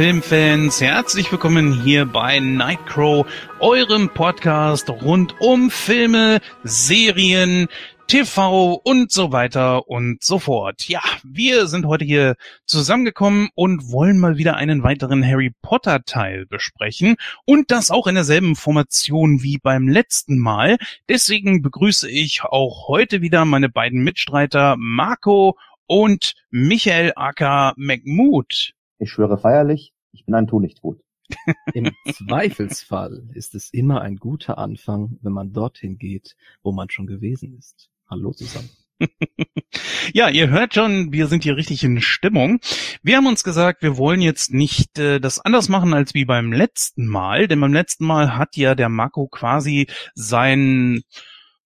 Filmfans, herzlich willkommen hier bei Nightcrow, eurem Podcast rund um Filme, Serien, TV und so weiter und so fort. Ja, wir sind heute hier zusammengekommen und wollen mal wieder einen weiteren Harry Potter Teil besprechen und das auch in derselben Formation wie beim letzten Mal. Deswegen begrüße ich auch heute wieder meine beiden Mitstreiter Marco und Michael Acker McMood. Ich schwöre feierlich, ich bin ein Tunichtgut. Im Zweifelsfall ist es immer ein guter Anfang, wenn man dorthin geht, wo man schon gewesen ist. Hallo zusammen. ja, ihr hört schon, wir sind hier richtig in Stimmung. Wir haben uns gesagt, wir wollen jetzt nicht äh, das anders machen als wie beim letzten Mal, denn beim letzten Mal hat ja der Marco quasi sein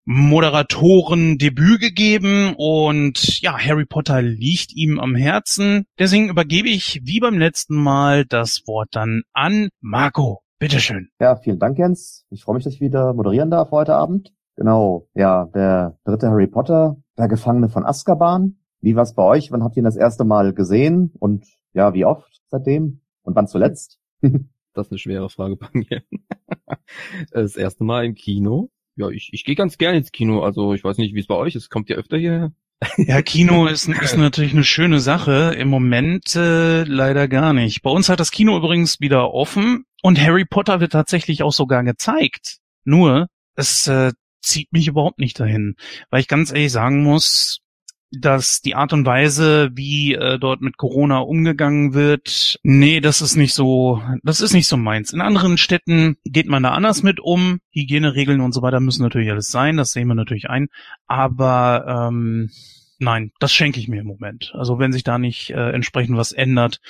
Moderatoren-Debüt gegeben und ja, Harry Potter liegt ihm am Herzen. Deswegen übergebe ich wie beim letzten Mal das Wort dann an Marco. Bitteschön. Ja, vielen Dank, Jens. Ich freue mich, dass ich wieder moderieren darf heute Abend. Genau, ja, der dritte Harry Potter, der Gefangene von Azkaban. Wie war's bei euch? Wann habt ihr ihn das erste Mal gesehen? Und ja, wie oft seitdem? Und wann zuletzt? das ist eine schwere Frage bei mir. das erste Mal im Kino ja, ich, ich gehe ganz gerne ins Kino. Also ich weiß nicht, wie es bei euch ist. Kommt ihr öfter hierher? Ja, Kino ist, ist natürlich eine schöne Sache. Im Moment äh, leider gar nicht. Bei uns hat das Kino übrigens wieder offen und Harry Potter wird tatsächlich auch sogar gezeigt. Nur, es äh, zieht mich überhaupt nicht dahin. Weil ich ganz ehrlich sagen muss, dass die Art und Weise, wie äh, dort mit Corona umgegangen wird, nee, das ist nicht so, das ist nicht so meins. In anderen Städten geht man da anders mit um. Hygieneregeln und so weiter müssen natürlich alles sein, das sehen wir natürlich ein. Aber ähm, nein, das schenke ich mir im Moment. Also wenn sich da nicht äh, entsprechend was ändert,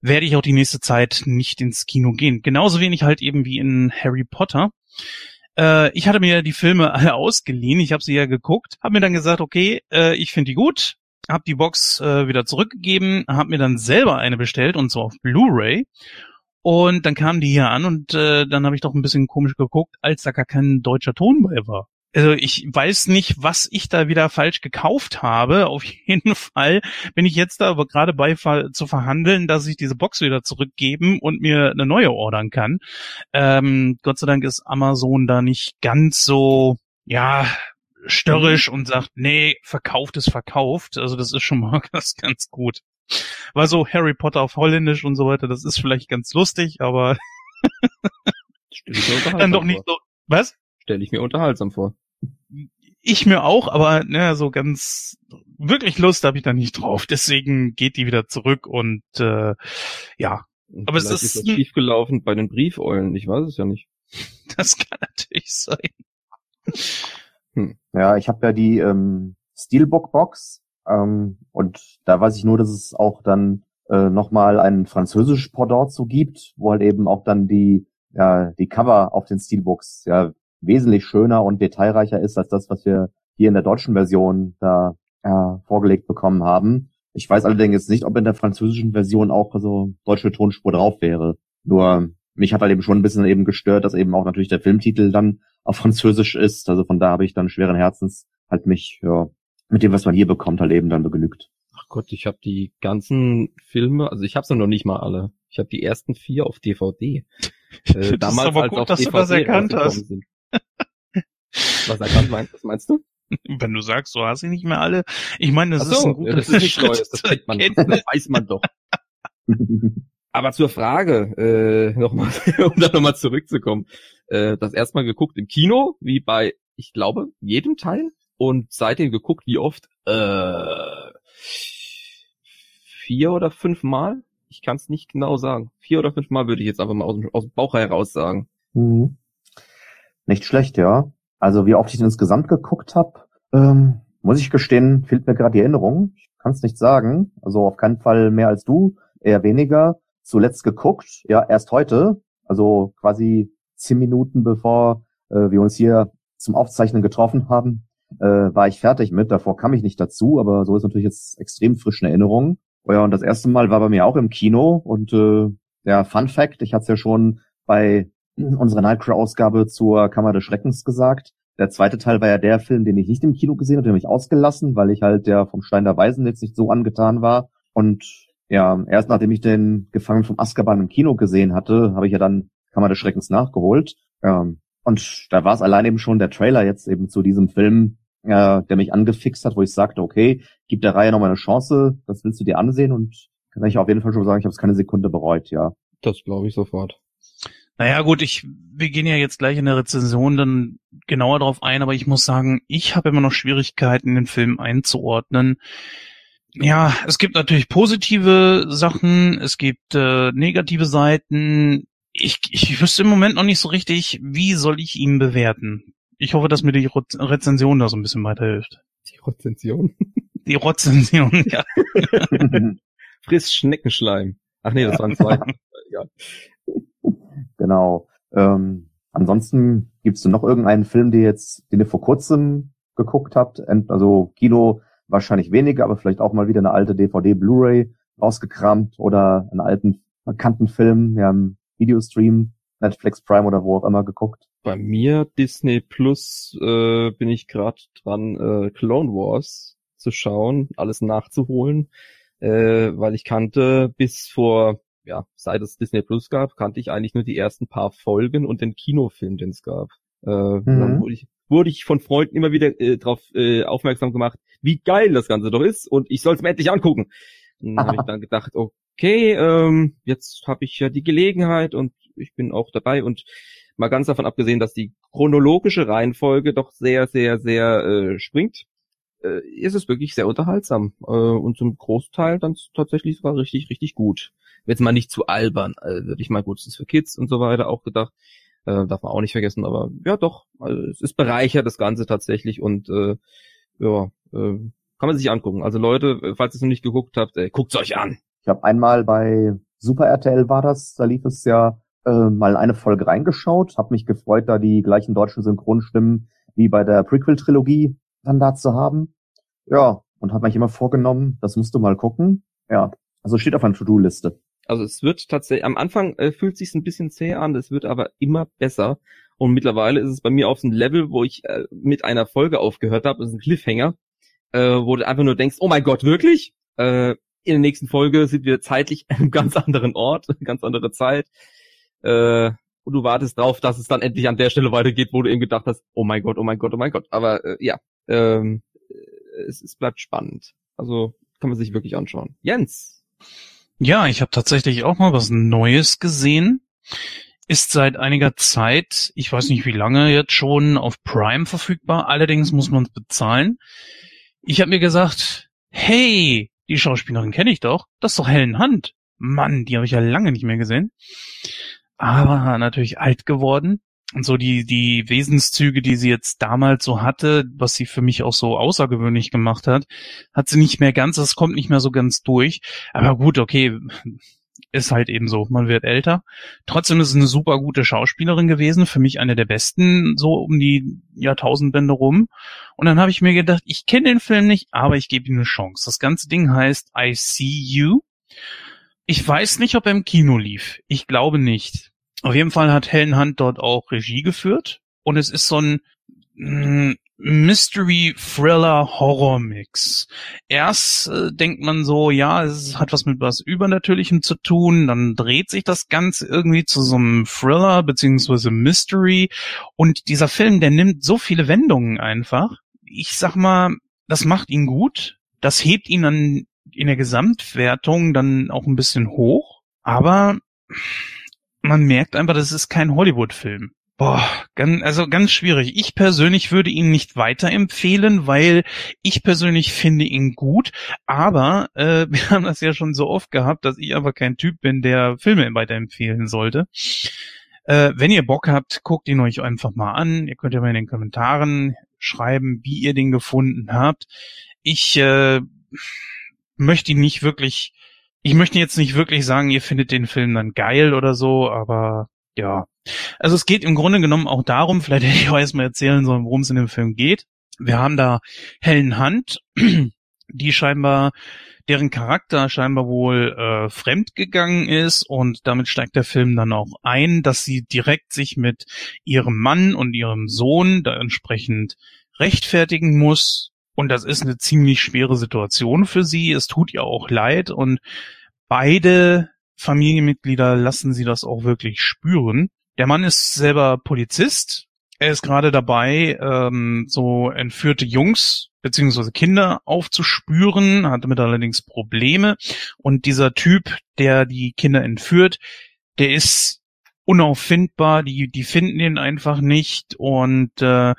werde ich auch die nächste Zeit nicht ins Kino gehen. Genauso wenig halt eben wie in Harry Potter. Äh, ich hatte mir die Filme alle ausgeliehen, ich habe sie ja geguckt, habe mir dann gesagt, okay, äh, ich finde die gut, habe die Box äh, wieder zurückgegeben, habe mir dann selber eine bestellt und zwar auf Blu-ray. Und dann kamen die hier an und äh, dann habe ich doch ein bisschen komisch geguckt, als da gar kein deutscher Ton bei war also ich weiß nicht, was ich da wieder falsch gekauft habe. Auf jeden Fall bin ich jetzt da aber gerade bei zu verhandeln, dass ich diese Box wieder zurückgeben und mir eine neue ordern kann. Ähm, Gott sei Dank ist Amazon da nicht ganz so, ja, störrisch und sagt, nee, verkauft ist verkauft. Also das ist schon mal ganz, ganz gut. Weil so Harry Potter auf Holländisch und so weiter, das ist vielleicht ganz lustig, aber dann doch nicht so. Was? Stelle ich mir unterhaltsam vor ich mir auch, aber ne, so ganz wirklich Lust habe ich da nicht drauf. Deswegen geht die wieder zurück und äh, ja. Und aber es ist, ist schief gelaufen bei den Briefeulen. Ich weiß es ja nicht. Das kann natürlich sein. Hm. Ja, ich habe ja die ähm, Steelbook Box ähm, und da weiß ich nur, dass es auch dann äh, nochmal ein französisches Pendant so gibt, wo halt eben auch dann die ja die Cover auf den Steelbooks ja wesentlich schöner und detailreicher ist als das, was wir hier in der deutschen Version da äh, vorgelegt bekommen haben. Ich weiß allerdings jetzt nicht, ob in der französischen Version auch so deutsche Tonspur drauf wäre. Nur mich hat halt eben schon ein bisschen eben gestört, dass eben auch natürlich der Filmtitel dann auf Französisch ist. Also von da habe ich dann schweren Herzens halt mich ja, mit dem, was man hier bekommt, halt eben dann begnügt. Ach Gott, ich habe die ganzen Filme, also ich habe sie noch nicht mal alle. Ich habe die ersten vier auf DVD. Äh, damals, ist aber gut, als dass DVD du das erkannt hast. Sind. Was erkannt meinst, was meinst du? Wenn du sagst, so hast du nicht mehr alle. Ich meine, das so, ist ein guter das ist nicht Neues, das, kennt man, das weiß man doch. Aber zur Frage, äh, nochmal, um da nochmal zurückzukommen. Äh, das erstmal geguckt im Kino, wie bei, ich glaube, jedem Teil. Und seitdem geguckt, wie oft? Äh, vier oder fünf Mal? Ich kann es nicht genau sagen. Vier oder fünf Mal würde ich jetzt einfach mal aus, aus dem Bauch heraus sagen. Mhm. Nicht schlecht, ja. Also wie oft ich insgesamt geguckt habe, ähm, muss ich gestehen, fehlt mir gerade die Erinnerung. Ich kann es nicht sagen. Also auf keinen Fall mehr als du, eher weniger. Zuletzt geguckt, ja, erst heute, also quasi zehn Minuten bevor äh, wir uns hier zum Aufzeichnen getroffen haben, äh, war ich fertig mit. Davor kam ich nicht dazu, aber so ist natürlich jetzt extrem frisch eine Erinnerung. Oh ja, und das erste Mal war bei mir auch im Kino und äh, ja, Fun Fact, ich hatte es ja schon bei unsere Nightcrow-Ausgabe zur Kammer des Schreckens gesagt. Der zweite Teil war ja der Film, den ich nicht im Kino gesehen habe, den habe ich ausgelassen, weil ich halt der vom Stein der Weisen jetzt nicht so angetan war. Und Ja, erst nachdem ich den Gefangenen vom Azkaban im Kino gesehen hatte, habe ich ja dann Kammer des Schreckens nachgeholt. Ähm, und da war es allein eben schon der Trailer jetzt eben zu diesem Film, äh, der mich angefixt hat, wo ich sagte, okay, gib der Reihe nochmal eine Chance, das willst du dir ansehen und kann ich auf jeden Fall schon sagen, ich habe es keine Sekunde bereut, ja. Das glaube ich sofort. Naja, gut, ich, wir gehen ja jetzt gleich in der Rezension dann genauer drauf ein, aber ich muss sagen, ich habe immer noch Schwierigkeiten, den Film einzuordnen. Ja, es gibt natürlich positive Sachen, es gibt äh, negative Seiten. Ich, ich wüsste im Moment noch nicht so richtig, wie soll ich ihn bewerten. Ich hoffe, dass mir die Rezension da so ein bisschen weiterhilft. Die Rezension? Die Rezension, ja. Friss Schneckenschleim. Ach nee, das waren zwei. ja. Genau. Ähm, ansonsten gibt's du noch irgendeinen Film, den jetzt, den ihr vor kurzem geguckt habt? Also Kino wahrscheinlich weniger, aber vielleicht auch mal wieder eine alte DVD, Blu-ray rausgekramt oder einen alten bekannten Film, ja, im Videostream, Netflix Prime oder wo auch immer geguckt. Bei mir Disney Plus äh, bin ich gerade dran, äh, Clone Wars zu schauen, alles nachzuholen, äh, weil ich kannte bis vor ja, seit es Disney Plus gab, kannte ich eigentlich nur die ersten paar Folgen und den Kinofilm, den es gab. Äh, mhm. Dann wurde ich, wurde ich von Freunden immer wieder äh, darauf äh, aufmerksam gemacht, wie geil das Ganze doch ist und ich soll es mir endlich angucken. Dann habe ich dann gedacht, okay, ähm, jetzt habe ich ja die Gelegenheit und ich bin auch dabei und mal ganz davon abgesehen, dass die chronologische Reihenfolge doch sehr, sehr, sehr äh, springt, äh, ist es wirklich sehr unterhaltsam äh, und zum Großteil dann tatsächlich sogar richtig, richtig gut jetzt mal nicht zu albern, also würde ich mal gut, es ist für Kids und so weiter auch gedacht, äh, darf man auch nicht vergessen, aber ja doch, also es ist bereichert das Ganze tatsächlich und äh, ja, äh, kann man sich angucken. Also Leute, falls ihr es noch nicht geguckt habt, äh, guckt's euch an. Ich habe einmal bei Super RTL war das, da lief es ja äh, mal eine Folge reingeschaut, habe mich gefreut, da die gleichen deutschen Synchronstimmen wie bei der Prequel-Trilogie da zu haben. Ja, und habe mich immer vorgenommen, das musst du mal gucken. Ja, also steht auf einer To-Do-Liste. Also es wird tatsächlich, am Anfang äh, fühlt sich ein bisschen zäh an, es wird aber immer besser. Und mittlerweile ist es bei mir auf so einem Level, wo ich äh, mit einer Folge aufgehört habe, das ist ein Cliffhanger, äh, wo du einfach nur denkst, oh mein Gott, wirklich? Äh, in der nächsten Folge sind wir zeitlich an einem ganz anderen Ort, ganz andere Zeit. Äh, und du wartest drauf, dass es dann endlich an der Stelle weitergeht, wo du eben gedacht hast, oh mein Gott, oh mein Gott, oh mein Gott. Aber äh, ja, ähm, es, es bleibt spannend. Also kann man sich wirklich anschauen. Jens, ja, ich habe tatsächlich auch mal was Neues gesehen. Ist seit einiger Zeit, ich weiß nicht wie lange jetzt schon, auf Prime verfügbar. Allerdings muss man es bezahlen. Ich habe mir gesagt, hey, die Schauspielerin kenne ich doch. Das ist doch Helen Hunt. Mann, die habe ich ja lange nicht mehr gesehen. Aber natürlich alt geworden so die, die Wesenszüge, die sie jetzt damals so hatte, was sie für mich auch so außergewöhnlich gemacht hat, hat sie nicht mehr ganz, das kommt nicht mehr so ganz durch. Aber gut, okay, ist halt eben so, man wird älter. Trotzdem ist es eine super gute Schauspielerin gewesen, für mich eine der besten, so um die Jahrtausendwende rum. Und dann habe ich mir gedacht, ich kenne den Film nicht, aber ich gebe ihm eine Chance. Das ganze Ding heißt I See You. Ich weiß nicht, ob er im Kino lief. Ich glaube nicht. Auf jeden Fall hat Helen Hunt dort auch Regie geführt und es ist so ein mm, Mystery Thriller Horror Mix. Erst äh, denkt man so, ja, es hat was mit was Übernatürlichem zu tun, dann dreht sich das Ganze irgendwie zu so einem Thriller beziehungsweise Mystery und dieser Film, der nimmt so viele Wendungen einfach. Ich sag mal, das macht ihn gut, das hebt ihn dann in der Gesamtwertung dann auch ein bisschen hoch, aber man merkt einfach, das ist kein Hollywood-Film. Boah, ganz, also ganz schwierig. Ich persönlich würde ihn nicht weiterempfehlen, weil ich persönlich finde ihn gut. Aber äh, wir haben das ja schon so oft gehabt, dass ich einfach kein Typ bin, der Filme weiterempfehlen sollte. Äh, wenn ihr Bock habt, guckt ihn euch einfach mal an. Ihr könnt ja mal in den Kommentaren schreiben, wie ihr den gefunden habt. Ich äh, möchte ihn nicht wirklich ich möchte jetzt nicht wirklich sagen, ihr findet den Film dann geil oder so, aber ja. Also es geht im Grunde genommen auch darum, vielleicht hätte ich auch erstmal erzählen sollen, worum es in dem Film geht. Wir haben da Helen Hunt, die scheinbar, deren Charakter scheinbar wohl äh, fremd gegangen ist und damit steigt der Film dann auch ein, dass sie direkt sich mit ihrem Mann und ihrem Sohn da entsprechend rechtfertigen muss, und das ist eine ziemlich schwere Situation für sie. Es tut ihr auch leid. Und beide Familienmitglieder lassen sie das auch wirklich spüren. Der Mann ist selber Polizist. Er ist gerade dabei, ähm, so entführte Jungs beziehungsweise Kinder aufzuspüren, hat damit allerdings Probleme. Und dieser Typ, der die Kinder entführt, der ist unauffindbar, die, die finden ihn einfach nicht. Und äh,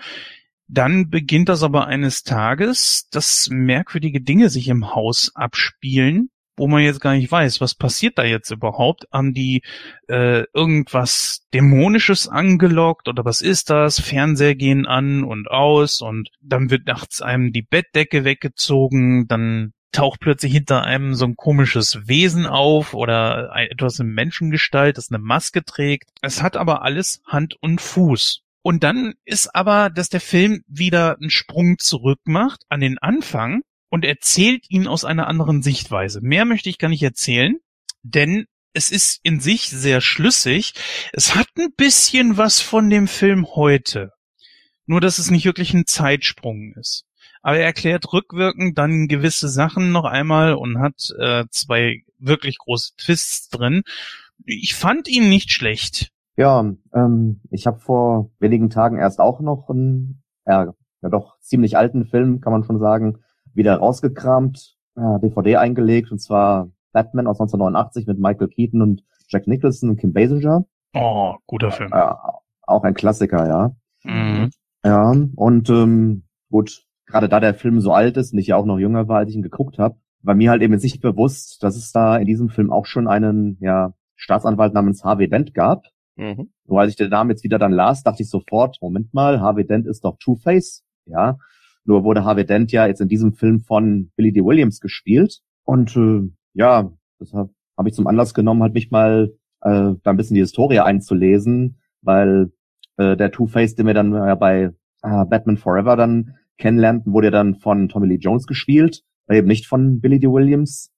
dann beginnt das aber eines Tages, dass merkwürdige Dinge sich im Haus abspielen wo man jetzt gar nicht weiß, was passiert da jetzt überhaupt? Haben die äh, irgendwas Dämonisches angelockt oder was ist das? Fernseher gehen an und aus und dann wird nachts einem die Bettdecke weggezogen, dann taucht plötzlich hinter einem so ein komisches Wesen auf oder etwas in Menschengestalt, das eine Maske trägt. Es hat aber alles Hand und Fuß. Und dann ist aber, dass der Film wieder einen Sprung zurück macht an den Anfang und erzählt ihn aus einer anderen Sichtweise. Mehr möchte ich gar nicht erzählen, denn es ist in sich sehr schlüssig. Es hat ein bisschen was von dem Film heute. Nur, dass es nicht wirklich ein Zeitsprung ist. Aber er erklärt rückwirkend dann gewisse Sachen noch einmal und hat äh, zwei wirklich große Twists drin. Ich fand ihn nicht schlecht. Ja, ähm, ich habe vor wenigen Tagen erst auch noch einen, ja, ja doch ziemlich alten Film, kann man schon sagen, wieder rausgekramt, äh, DVD eingelegt, und zwar Batman aus 1989 mit Michael Keaton und Jack Nicholson und Kim Basinger. Oh, guter Film. Äh, auch ein Klassiker, ja. Mhm. Ja, und ähm, gut, gerade da der Film so alt ist und ich ja auch noch jünger war, als ich ihn geguckt habe, war mir halt eben nicht bewusst, dass es da in diesem Film auch schon einen ja, Staatsanwalt namens Harvey Dent gab. Mhm. Nur als ich den Namen jetzt wieder dann las, dachte ich sofort, Moment mal, Harvey Dent ist doch Two-Face. Ja, nur wurde Harvey Dent ja jetzt in diesem Film von Billy D. Williams gespielt. Und äh, ja, deshalb habe ich zum Anlass genommen, halt mich mal äh, da ein bisschen die Historie einzulesen, weil äh, der Two-Face, den wir dann äh, bei äh, Batman Forever dann kennenlernten, wurde ja dann von Tommy Lee Jones gespielt, eben nicht von Billy D. Williams.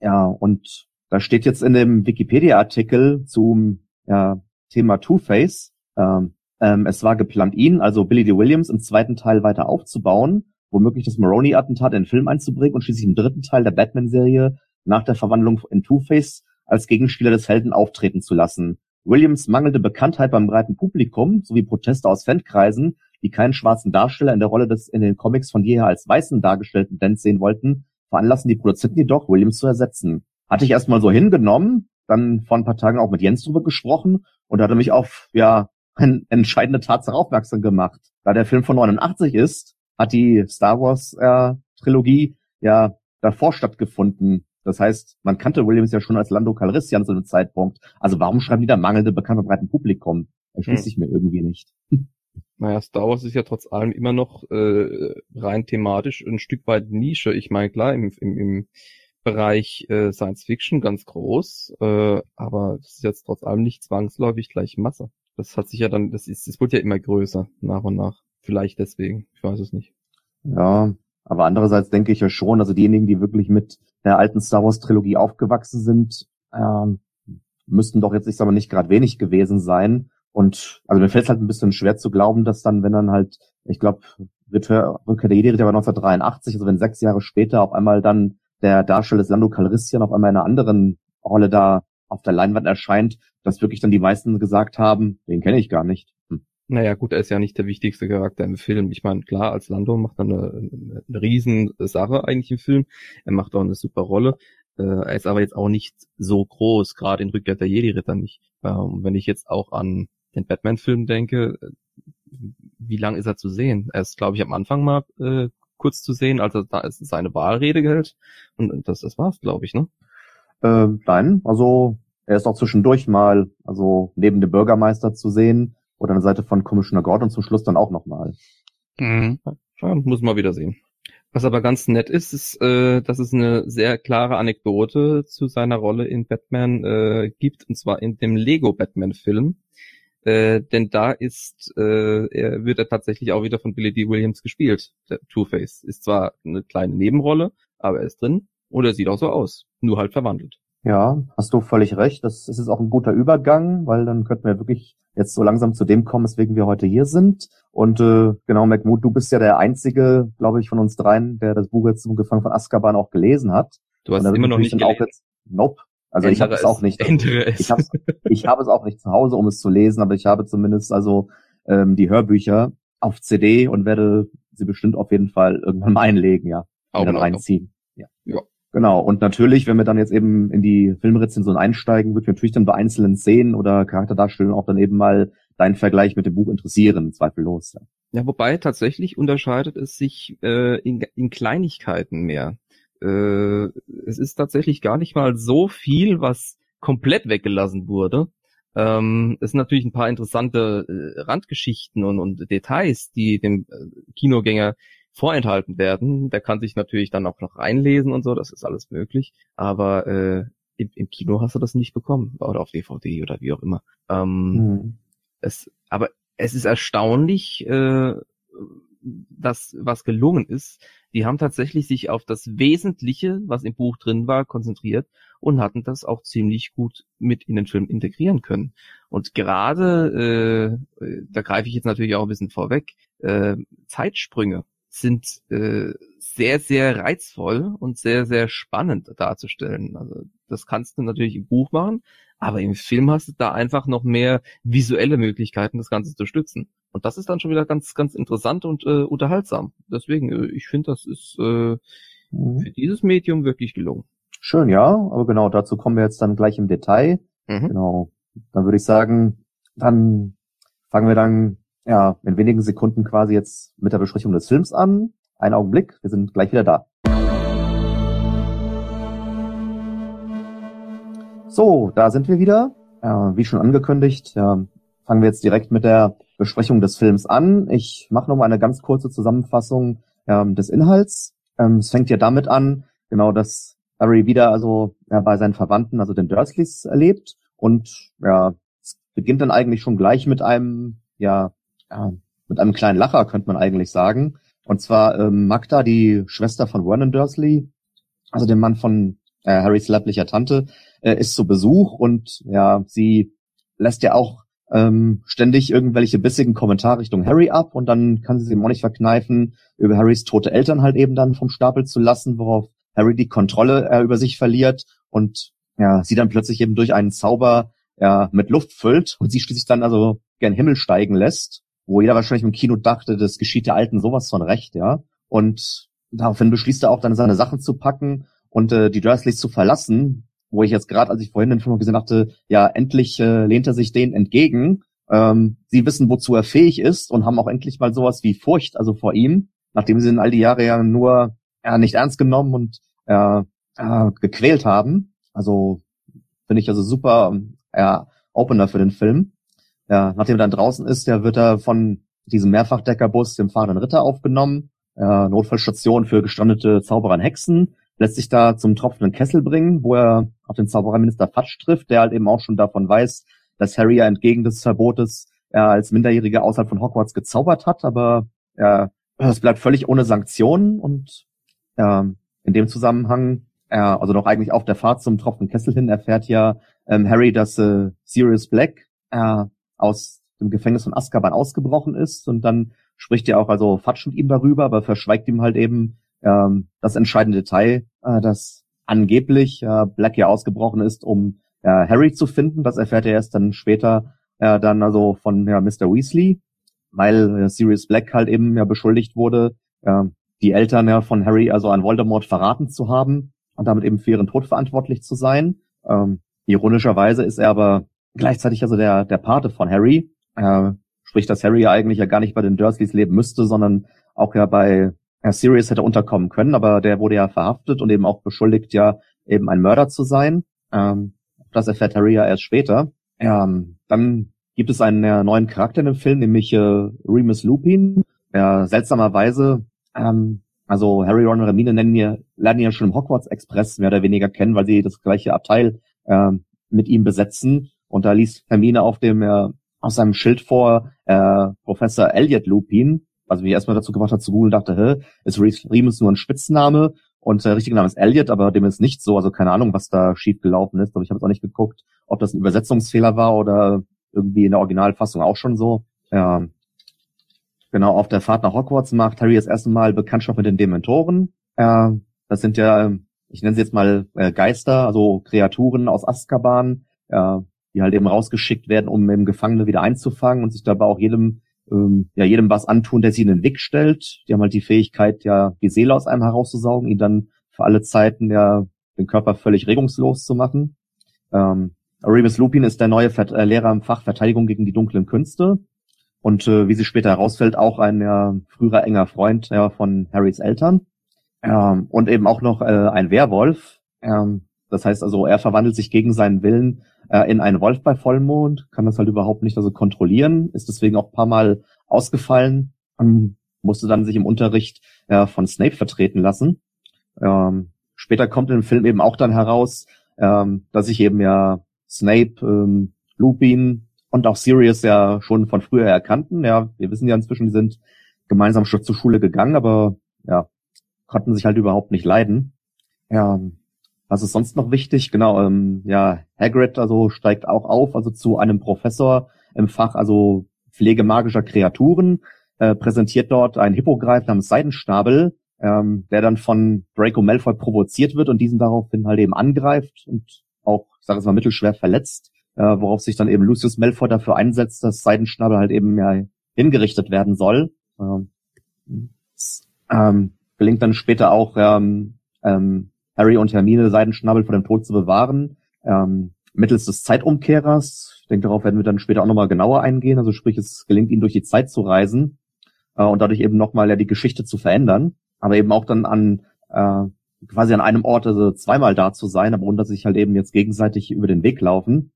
Ja, und da steht jetzt in dem Wikipedia-Artikel zum ja, Thema Two-Face, ähm, ähm, es war geplant, ihn, also Billy D. Williams, im zweiten Teil weiter aufzubauen, womöglich das Maroney-Attentat in den Film einzubringen und schließlich im dritten Teil der Batman-Serie nach der Verwandlung in Two-Face als Gegenspieler des Helden auftreten zu lassen. Williams mangelte Bekanntheit beim breiten Publikum sowie Proteste aus Fankreisen, die keinen schwarzen Darsteller in der Rolle des in den Comics von jeher als weißen dargestellten Dent sehen wollten, veranlassen die Produzenten jedoch, Williams zu ersetzen. Hatte ich erstmal so hingenommen, dann vor ein paar Tagen auch mit Jens drüber gesprochen und hatte mich auf, ja, eine entscheidende Tatsache aufmerksam gemacht. Da der Film von 89 ist, hat die Star Wars äh, Trilogie ja davor stattgefunden. Das heißt, man kannte Williams ja schon als Lando Calrissian zu dem Zeitpunkt. Also warum schreiben die da mangelnde Bekanntheit breiten Publikum? Erschließt hm. sich mir irgendwie nicht. Naja, Star Wars ist ja trotz allem immer noch äh, rein thematisch ein Stück weit Nische. Ich meine, klar, im, im, im Bereich äh, Science Fiction ganz groß, äh, aber es ist jetzt trotz allem nicht zwangsläufig gleich Masse. Das hat sich ja dann, das ist, es wird ja immer größer, nach und nach. Vielleicht deswegen, ich weiß es nicht. Ja, aber andererseits denke ich ja schon, also diejenigen, die wirklich mit der alten Star Wars Trilogie aufgewachsen sind, ähm, müssten doch jetzt, ich sag mal, nicht gerade wenig gewesen sein. Und also mir fällt es halt ein bisschen schwer zu glauben, dass dann, wenn dann halt, ich glaube, Rückkehr der Jedi war 1983, also wenn sechs Jahre später auf einmal dann der Darsteller des Lando Calrissian auf einmal in einer anderen Rolle da auf der Leinwand erscheint, dass wirklich dann die meisten gesagt haben, den kenne ich gar nicht. Hm. Naja, gut, er ist ja nicht der wichtigste Charakter im Film. Ich meine, klar, als Lando macht er eine, eine, riesen Sache eigentlich im Film. Er macht auch eine super Rolle. Äh, er ist aber jetzt auch nicht so groß, gerade in Rückkehr der Jedi-Ritter nicht. Ähm, wenn ich jetzt auch an den Batman-Film denke, wie lang ist er zu sehen? Er ist, glaube ich, am Anfang mal äh, kurz zu sehen, als er da ist seine Wahlrede hält. Und das, das war's, glaube ich, ne? Äh, nein, also er ist auch zwischendurch mal, also neben dem Bürgermeister zu sehen oder an der Seite von Commissioner Gordon zum Schluss dann auch nochmal. Mhm. Ja, muss man wieder sehen. Was aber ganz nett ist, ist, äh, dass es eine sehr klare Anekdote zu seiner Rolle in Batman äh, gibt, und zwar in dem Lego Batman-Film. Äh, denn da ist, äh, er wird er tatsächlich auch wieder von Billy D. Williams gespielt. Der Two-Face ist zwar eine kleine Nebenrolle, aber er ist drin und er sieht auch so aus, nur halt verwandelt. Ja, hast du völlig recht. Das ist jetzt auch ein guter Übergang, weil dann könnten wir wirklich jetzt so langsam zu dem kommen, weswegen wir heute hier sind. Und äh, genau, McMood, du bist ja der einzige, glaube ich, von uns dreien, der das Buch jetzt zum Gefangen von Azkaban auch gelesen hat. Du hast immer noch nicht gelesen. Nope. Also ich habe es auch nicht. Ich habe ich hab es auch nicht zu Hause, um es zu lesen, aber ich habe zumindest also ähm, die Hörbücher auf CD und werde sie bestimmt auf jeden Fall irgendwann mal einlegen, ja. Auch dann reinziehen. Ja. ja. Genau. Und natürlich, wenn wir dann jetzt eben in die Filmrezension einsteigen, wird natürlich dann bei einzelnen Szenen oder Charakterdarstellungen auch dann eben mal dein Vergleich mit dem Buch interessieren, zweifellos. Ja, ja wobei tatsächlich unterscheidet es sich äh, in, in Kleinigkeiten mehr. Äh, es ist tatsächlich gar nicht mal so viel, was komplett weggelassen wurde. Ähm, es sind natürlich ein paar interessante äh, Randgeschichten und, und Details, die dem äh, Kinogänger vorenthalten werden. Der kann sich natürlich dann auch noch reinlesen und so, das ist alles möglich. Aber äh, im, im Kino hast du das nicht bekommen oder auf DVD oder wie auch immer. Ähm, mhm. es, aber es ist erstaunlich, äh, das, was gelungen ist. Die haben tatsächlich sich auf das Wesentliche, was im Buch drin war, konzentriert und hatten das auch ziemlich gut mit in den Film integrieren können. Und gerade, äh, da greife ich jetzt natürlich auch ein bisschen vorweg, äh, Zeitsprünge sind äh, sehr, sehr reizvoll und sehr, sehr spannend darzustellen. Also das kannst du natürlich im Buch machen, aber im Film hast du da einfach noch mehr visuelle Möglichkeiten, das Ganze zu stützen. Und das ist dann schon wieder ganz, ganz interessant und äh, unterhaltsam. Deswegen, äh, ich finde, das ist äh, mhm. für dieses Medium wirklich gelungen. Schön, ja, aber genau, dazu kommen wir jetzt dann gleich im Detail. Mhm. Genau. Dann würde ich sagen, dann fangen wir dann ja, in wenigen Sekunden quasi jetzt mit der Besprechung des Films an. Ein Augenblick, wir sind gleich wieder da. So, da sind wir wieder. Äh, wie schon angekündigt, äh, fangen wir jetzt direkt mit der Besprechung des Films an. Ich mache noch mal eine ganz kurze Zusammenfassung äh, des Inhalts. Ähm, es fängt ja damit an, genau, dass Harry wieder also bei seinen Verwandten, also den Dursleys, erlebt und ja, es beginnt dann eigentlich schon gleich mit einem ja ja, mit einem kleinen Lacher, könnte man eigentlich sagen. Und zwar ähm, Magda, die Schwester von Vernon Dursley, also dem Mann von äh, Harrys leiblicher Tante, äh, ist zu Besuch und ja, sie lässt ja auch ähm, ständig irgendwelche bissigen Kommentare Richtung Harry ab und dann kann sie sich auch nicht verkneifen, über Harrys tote Eltern halt eben dann vom Stapel zu lassen, worauf Harry die Kontrolle äh, über sich verliert und ja, sie dann plötzlich eben durch einen Zauber ja, mit Luft füllt und sie schließlich dann also gern Himmel steigen lässt wo jeder wahrscheinlich im Kino dachte, das geschieht der Alten sowas von recht, ja. Und daraufhin beschließt er auch dann seine Sachen zu packen und äh, die Dursleys zu verlassen, wo ich jetzt gerade, als ich vorhin den Film gesehen dachte, ja, endlich äh, lehnt er sich denen entgegen. Ähm, sie wissen, wozu er fähig ist und haben auch endlich mal sowas wie Furcht, also vor ihm, nachdem sie ihn all die Jahre ja nur ja, nicht ernst genommen und äh, äh, gequält haben. Also finde ich also super ja, Opener für den Film. Ja, nachdem er dann draußen ist, ja, wird er von diesem Mehrfachdeckerbus, dem fahrenden Ritter, aufgenommen. Äh, Notfallstation für gestrandete Zauberer und Hexen. Lässt sich da zum tropfenden Kessel bringen, wo er auf den Zaubererminister Fatsch trifft, der halt eben auch schon davon weiß, dass Harry ja entgegen des Verbotes er als Minderjähriger außerhalb von Hogwarts gezaubert hat, aber ja, es bleibt völlig ohne Sanktionen und ja, in dem Zusammenhang, ja, also noch eigentlich auf der Fahrt zum tropfenden Kessel hin, erfährt ja ähm, Harry, dass äh, Sirius Black äh, aus dem Gefängnis von Azkaban ausgebrochen ist und dann spricht er auch also Fatsch mit ihm darüber, aber verschweigt ihm halt eben ähm, das entscheidende Detail, äh, dass angeblich äh, Black ja ausgebrochen ist, um äh, Harry zu finden. Das erfährt er erst dann später äh, dann also von ja, Mr. Weasley, weil äh, Sirius Black halt eben ja beschuldigt wurde, äh, die Eltern ja von Harry also an Voldemort verraten zu haben und damit eben für ihren Tod verantwortlich zu sein. Ähm, ironischerweise ist er aber gleichzeitig also der, der Pate von Harry, äh, sprich, dass Harry ja eigentlich ja gar nicht bei den Dursleys leben müsste, sondern auch ja bei äh, Sirius hätte unterkommen können, aber der wurde ja verhaftet und eben auch beschuldigt, ja eben ein Mörder zu sein. Ähm, das erfährt Harry ja erst später. Ähm, dann gibt es einen äh, neuen Charakter in dem Film, nämlich äh, Remus Lupin, der seltsamerweise, ähm, also Harry, Ron und Hermine nennen ja, lernen ja schon im Hogwarts Express mehr oder weniger kennen, weil sie das gleiche Abteil äh, mit ihm besetzen. Und da liest Hermine auf dem äh, aus seinem Schild vor äh, Professor Elliot Lupin, was mich erstmal dazu gebracht hat zu googeln, dachte, hä, ist Remus nur ein Spitzname und der äh, richtige Name ist Elliot, aber dem ist nicht so, also keine Ahnung, was da schief gelaufen ist, aber ich habe jetzt auch nicht geguckt, ob das ein Übersetzungsfehler war oder irgendwie in der Originalfassung auch schon so. Ja, genau, auf der Fahrt nach Hogwarts macht Harry das erste Mal Bekanntschaft mit den Dementoren. Äh, das sind ja ich nenne sie jetzt mal äh, Geister, also Kreaturen aus Azkaban, äh, die halt eben rausgeschickt werden, um eben Gefangene wieder einzufangen und sich dabei auch jedem ähm, ja jedem was antun, der sie in den Weg stellt. Die haben halt die Fähigkeit, ja die Seele aus einem herauszusaugen, ihn dann für alle Zeiten ja den Körper völlig regungslos zu machen. Ähm, Remus Lupin ist der neue Ver äh, Lehrer im Fach Verteidigung gegen die dunklen Künste und äh, wie sie später herausfällt, auch ein ja, früherer enger Freund ja, von Harrys Eltern ähm, und eben auch noch äh, ein Werwolf. Ähm, das heißt also, er verwandelt sich gegen seinen Willen äh, in einen Wolf bei Vollmond, kann das halt überhaupt nicht also kontrollieren, ist deswegen auch paar Mal ausgefallen und musste dann sich im Unterricht äh, von Snape vertreten lassen. Ähm, später kommt im Film eben auch dann heraus, ähm, dass sich eben ja Snape, ähm, Lupin und auch Sirius ja schon von früher erkannten. Ja, wir wissen ja inzwischen, die sind gemeinsam schon zur Schule gegangen, aber ja, konnten sich halt überhaupt nicht leiden. Ja, was ist sonst noch wichtig? Genau, ähm, ja, Hagrid also steigt auch auf, also zu einem Professor im Fach, also Pflege magischer Kreaturen, äh, präsentiert dort einen Hippogreif namens Seidenstapel, ähm, der dann von Draco Malfoy provoziert wird und diesen daraufhin halt eben angreift und auch, ich sage es mal, mittelschwer verletzt, äh, worauf sich dann eben Lucius Malfoy dafür einsetzt, dass Seidenschnabel halt eben ja hingerichtet werden soll. Ähm, ähm, gelingt dann später auch ähm, ähm, Harry und Hermine Seidenschnabel vor dem Tod zu bewahren, ähm, mittels des Zeitumkehrers. Ich denke, darauf werden wir dann später auch nochmal genauer eingehen. Also sprich, es gelingt ihnen durch die Zeit zu reisen äh, und dadurch eben nochmal ja die Geschichte zu verändern, aber eben auch dann an äh, quasi an einem Ort also zweimal da zu sein, aber unter sich halt eben jetzt gegenseitig über den Weg laufen.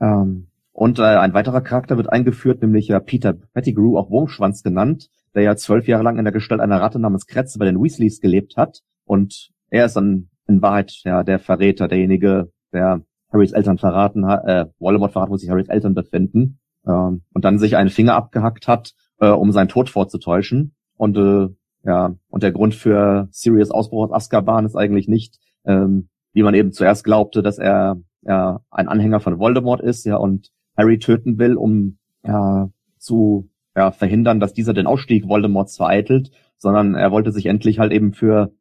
Ähm, und äh, ein weiterer Charakter wird eingeführt, nämlich ja Peter Pettigrew, auch Wurmschwanz genannt, der ja zwölf Jahre lang in der Gestalt einer Ratte namens Kretz bei den Weasleys gelebt hat. Und er ist dann in Wahrheit ja der Verräter, derjenige, der Harrys Eltern verraten hat, äh, Voldemort verraten, wo sich Harrys Eltern befinden, ähm, und dann sich einen Finger abgehackt hat, äh, um seinen Tod vorzutäuschen. Und äh, ja, und der Grund für Sirius Ausbruch aus Azkaban ist eigentlich nicht, ähm, wie man eben zuerst glaubte, dass er ja ein Anhänger von Voldemort ist, ja, und Harry töten will, um ja zu ja, verhindern, dass dieser den Ausstieg Voldemorts vereitelt, sondern er wollte sich endlich halt eben für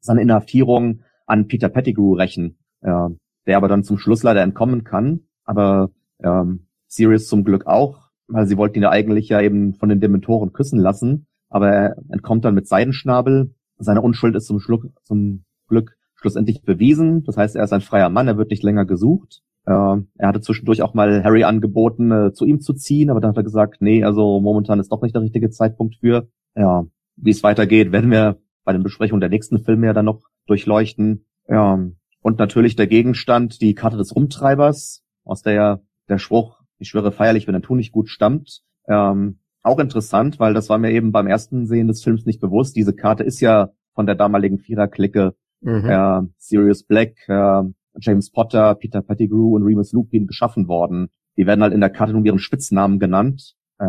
seine Inhaftierung an Peter Pettigrew rächen, äh, der aber dann zum Schluss leider entkommen kann. Aber ähm, Sirius zum Glück auch, weil sie wollten ihn ja eigentlich ja eben von den Dementoren küssen lassen, aber er entkommt dann mit Seidenschnabel. Seine Unschuld ist zum, Schluck, zum Glück schlussendlich bewiesen. Das heißt, er ist ein freier Mann, er wird nicht länger gesucht. Äh, er hatte zwischendurch auch mal Harry angeboten, äh, zu ihm zu ziehen, aber dann hat er gesagt, nee, also momentan ist doch nicht der richtige Zeitpunkt für. Ja, wie es weitergeht, werden wir bei den Besprechungen der nächsten Filme ja dann noch durchleuchten. Ja, und natürlich der Gegenstand, die Karte des Rumtreibers, aus der ja der Spruch, ich schwöre feierlich, wenn ein Tun nicht gut stammt. Ähm, auch interessant, weil das war mir eben beim ersten Sehen des Films nicht bewusst. Diese Karte ist ja von der damaligen Viererklicke mhm. äh, Sirius Black, äh, James Potter, Peter Pettigrew und Remus Lupin geschaffen worden. Die werden halt in der Karte nur ihren Spitznamen genannt. Äh,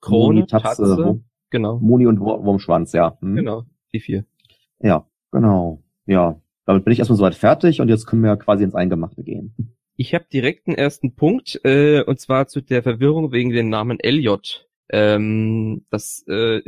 Krone, Moni, Tatze, Tatze genau. Muni und Wurmschwanz, ja. Hm. Genau, die vier. Ja, genau. Ja, damit bin ich erstmal soweit fertig und jetzt können wir quasi ins Eingemachte gehen. Ich habe direkt einen ersten Punkt, äh, und zwar zu der Verwirrung wegen dem Namen Elliot. Ähm, das äh,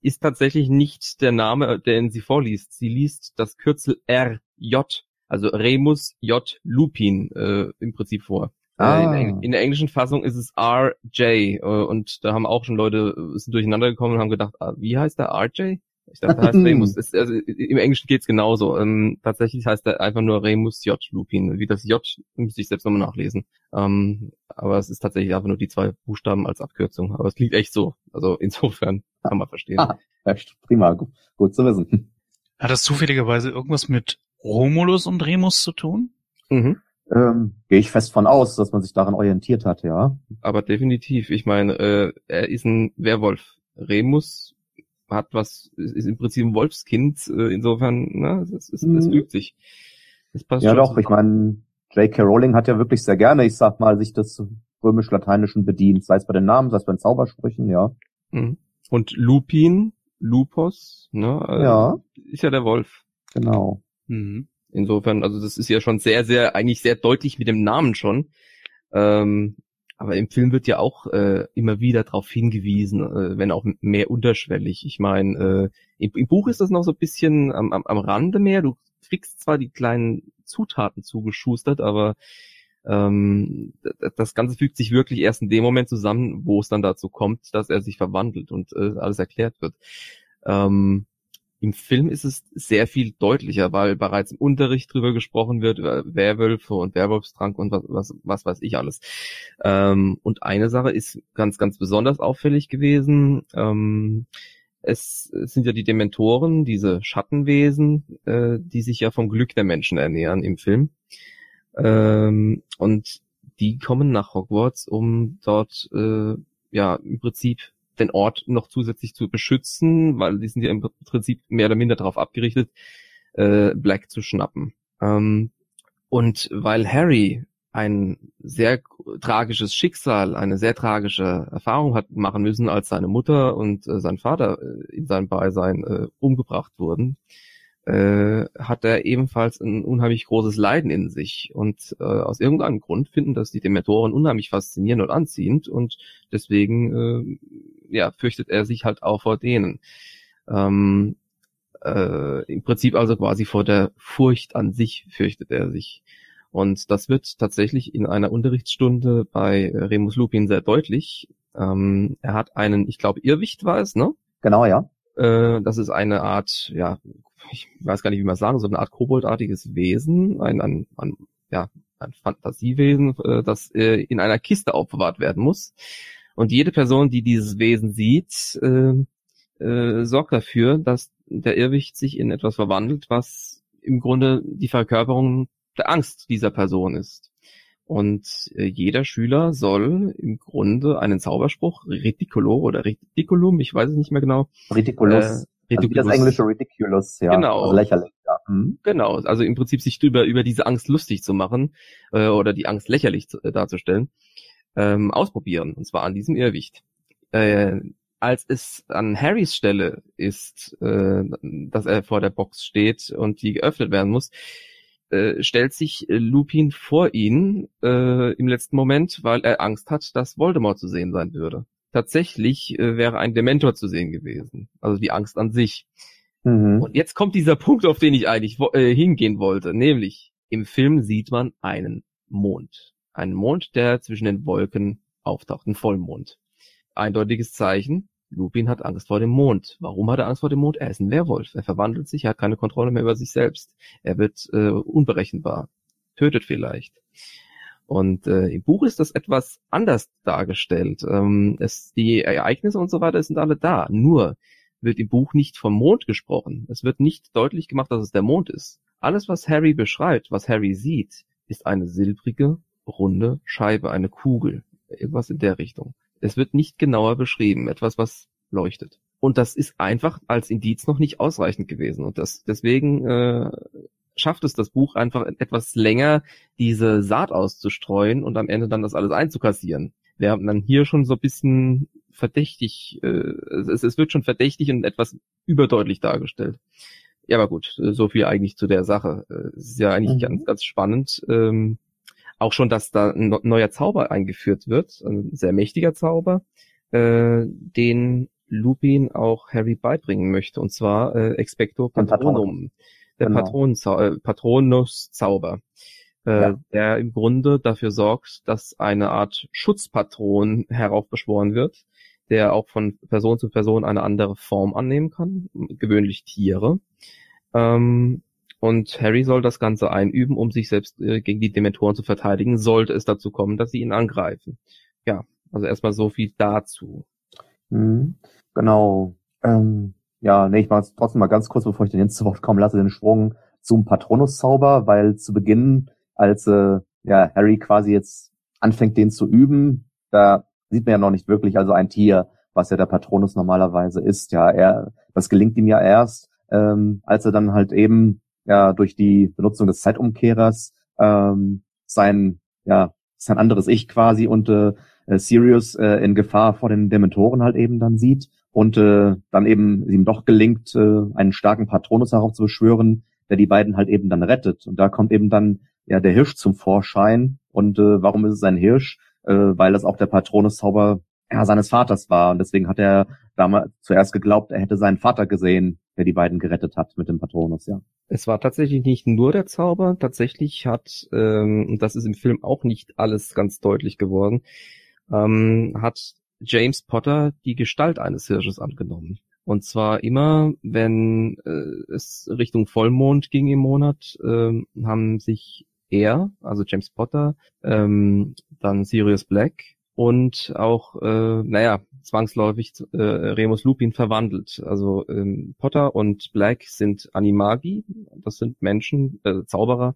ist tatsächlich nicht der Name, den sie vorliest. Sie liest das Kürzel RJ, also Remus J. Lupin äh, im Prinzip vor. Äh, ah. In, in, der englischen Fassung ist es RJ äh, und da haben auch schon Leute äh, sind durcheinander gekommen und haben gedacht, ah, wie heißt der RJ? Ich dachte, heißt Remus. Ist, also, Im Englischen geht's genauso. Ähm, tatsächlich heißt er einfach nur Remus J. Lupin. Wie das J müsste ich selbst nochmal nachlesen. Ähm, aber es ist tatsächlich einfach nur die zwei Buchstaben als Abkürzung. Aber es klingt echt so. Also insofern kann man verstehen. Ah, echt prima, gut, gut zu wissen. Hat das zufälligerweise irgendwas mit Romulus und Remus zu tun? Mhm. Ähm, Gehe ich fest von aus, dass man sich daran orientiert hat, ja. Aber definitiv. Ich meine, äh, er ist ein Werwolf. Remus hat was, ist im Prinzip ein Wolfskind, äh, insofern, ne, es, es, es übt sich. Das passt ja doch, ich meine, J.K. Rowling hat ja wirklich sehr gerne, ich sag mal, sich des römisch-lateinischen bedient, sei es bei den Namen, sei es bei den Zaubersprüchen, ja. Mhm. Und Lupin, Lupos, ne, äh, ja. ist ja der Wolf. Genau. Mhm. Insofern, also das ist ja schon sehr, sehr, eigentlich sehr deutlich mit dem Namen schon. Ähm, aber im Film wird ja auch äh, immer wieder darauf hingewiesen, äh, wenn auch mehr unterschwellig. Ich meine, äh, im, im, Buch ist das noch so ein bisschen am, am, am Rande mehr. Du kriegst zwar die kleinen Zutaten zugeschustert, aber ähm, das Ganze fügt sich wirklich erst in dem Moment zusammen, wo es dann dazu kommt, dass er sich verwandelt und äh, alles erklärt wird. Ähm, Im Film ist es sehr viel deutlicher, weil bereits im Unterricht drüber gesprochen wird, über Werwölfe und Werwolfstrank und was, was, was weiß ich alles. Ähm, und eine Sache ist ganz, ganz besonders auffällig gewesen. Ähm, es, es sind ja die Dementoren, diese Schattenwesen, äh, die sich ja vom Glück der Menschen ernähren im Film. Ähm, und die kommen nach Hogwarts, um dort äh, ja im Prinzip den Ort noch zusätzlich zu beschützen, weil die sind ja im Prinzip mehr oder minder darauf abgerichtet, äh, Black zu schnappen. Ähm, und weil Harry ein sehr tragisches Schicksal, eine sehr tragische Erfahrung hat machen müssen, als seine Mutter und äh, sein Vater äh, in seinem Beisein äh, umgebracht wurden, äh, hat er ebenfalls ein unheimlich großes Leiden in sich. Und äh, aus irgendeinem Grund finden das die Dementoren unheimlich faszinierend und anziehend und deswegen äh, ja, fürchtet er sich halt auch vor denen. Ähm, äh, Im Prinzip also quasi vor der Furcht an sich fürchtet er sich. Und das wird tatsächlich in einer Unterrichtsstunde bei Remus Lupin sehr deutlich. Ähm, er hat einen, ich glaube, Irrwicht war es, ne? Genau, ja. Äh, das ist eine Art, ja, ich weiß gar nicht, wie man sagen, so eine Art koboldartiges Wesen, ein, ein, ein, ja, ein Fantasiewesen, äh, das äh, in einer Kiste aufbewahrt werden muss. Und jede Person, die dieses Wesen sieht, äh, äh, sorgt dafür, dass der Irrwicht sich in etwas verwandelt, was im Grunde die Verkörperung der Angst dieser Person ist. Und äh, jeder Schüler soll im Grunde einen Zauberspruch, Reticulo oder Reticulum, ich weiß es nicht mehr genau. Ridiculous. Äh, Also das englische ridiculous, ja. Genau. Also lächerlich, ja. Mhm. Genau, also im Prinzip sich über, über diese Angst lustig zu machen äh, oder die Angst lächerlich zu, äh, darzustellen, ähm, ausprobieren, und zwar an diesem Irrwicht. Äh, als es an Harrys Stelle ist, äh, dass er vor der Box steht und die geöffnet werden muss, äh, stellt sich äh, Lupin vor ihn äh, im letzten Moment, weil er Angst hat, dass Voldemort zu sehen sein würde. Tatsächlich äh, wäre ein Dementor zu sehen gewesen, also die Angst an sich. Mhm. Und jetzt kommt dieser Punkt, auf den ich eigentlich äh, hingehen wollte, nämlich im Film sieht man einen Mond. Einen Mond, der zwischen den Wolken auftaucht, ein Vollmond. Eindeutiges Zeichen, Lupin hat Angst vor dem Mond. Warum hat er Angst vor dem Mond? Er ist ein Werwolf. Er verwandelt sich, er hat keine Kontrolle mehr über sich selbst. Er wird äh, unberechenbar. Tötet vielleicht. Und äh, im Buch ist das etwas anders dargestellt. Ähm, es, die Ereignisse und so weiter sind alle da. Nur wird im Buch nicht vom Mond gesprochen. Es wird nicht deutlich gemacht, dass es der Mond ist. Alles, was Harry beschreibt, was Harry sieht, ist eine silbrige, runde Scheibe, eine Kugel. Irgendwas in der Richtung. Es wird nicht genauer beschrieben, etwas, was leuchtet. Und das ist einfach als Indiz noch nicht ausreichend gewesen. Und das deswegen äh, schafft es das Buch einfach etwas länger, diese Saat auszustreuen und am Ende dann das alles einzukassieren. Während man hier schon so ein bisschen verdächtig, äh, es, es wird schon verdächtig und etwas überdeutlich dargestellt. Ja, aber gut, so viel eigentlich zu der Sache. Es ist ja eigentlich Mhm. ganz, ganz spannend. Ähm, auch schon, dass da ein neuer Zauber eingeführt wird, ein sehr mächtiger Zauber, äh, den Lupin auch Harry beibringen möchte, und zwar äh, Expecto Patronum, der Genau. Patronenzau äh, Patronus-Zauber, äh, Ja. der im Grunde dafür sorgt, dass eine Art Schutzpatron heraufbeschworen wird, der auch von Person zu Person eine andere Form annehmen kann, gewöhnlich Tiere. Ähm, und Harry soll das Ganze einüben, um sich selbst äh, gegen die Dementoren zu verteidigen, sollte es dazu kommen, dass sie ihn angreifen. Ja, also erstmal so viel dazu. Mhm. Genau. Ähm, ja, nee, ich jetzt trotzdem mal ganz kurz, bevor ich den jetzt zu Wort kommen lasse, den Sprung zum Patronus-Zauber, weil zu Beginn, als äh, ja, Harry quasi jetzt anfängt, den zu üben, da sieht man ja noch nicht wirklich also ein Tier, was ja der Patronus normalerweise ist. Ja, er, das gelingt ihm ja erst, ähm, als er dann halt eben ja durch die Benutzung des Zeitumkehrers ähm, sein ja sein anderes Ich quasi und äh, äh, Sirius äh, in Gefahr vor den Dementoren halt eben dann sieht und äh, dann eben ihm doch gelingt, äh, einen starken Patronus darauf zu beschwören, der die beiden halt eben dann rettet. Und da kommt eben dann ja der Hirsch zum Vorschein. Und äh, warum ist es ein Hirsch? Äh, weil das auch der Patronuszauber ja, seines Vaters war. Und deswegen hat er damals zuerst geglaubt, er hätte seinen Vater gesehen, der die beiden gerettet hat mit dem Patronus, ja. Es war tatsächlich nicht nur der Zauber, tatsächlich hat, ähm, das ist im Film auch nicht alles ganz deutlich geworden, ähm, hat James Potter die Gestalt eines Hirsches angenommen. Und zwar immer, wenn äh, es Richtung Vollmond ging im Monat, äh, haben sich er, also James Potter, ähm, dann Sirius Black und auch, äh, naja, zwangsläufig äh, Remus Lupin verwandelt. Also ähm, Potter und Black sind Animagi, das sind Menschen, äh, Zauberer,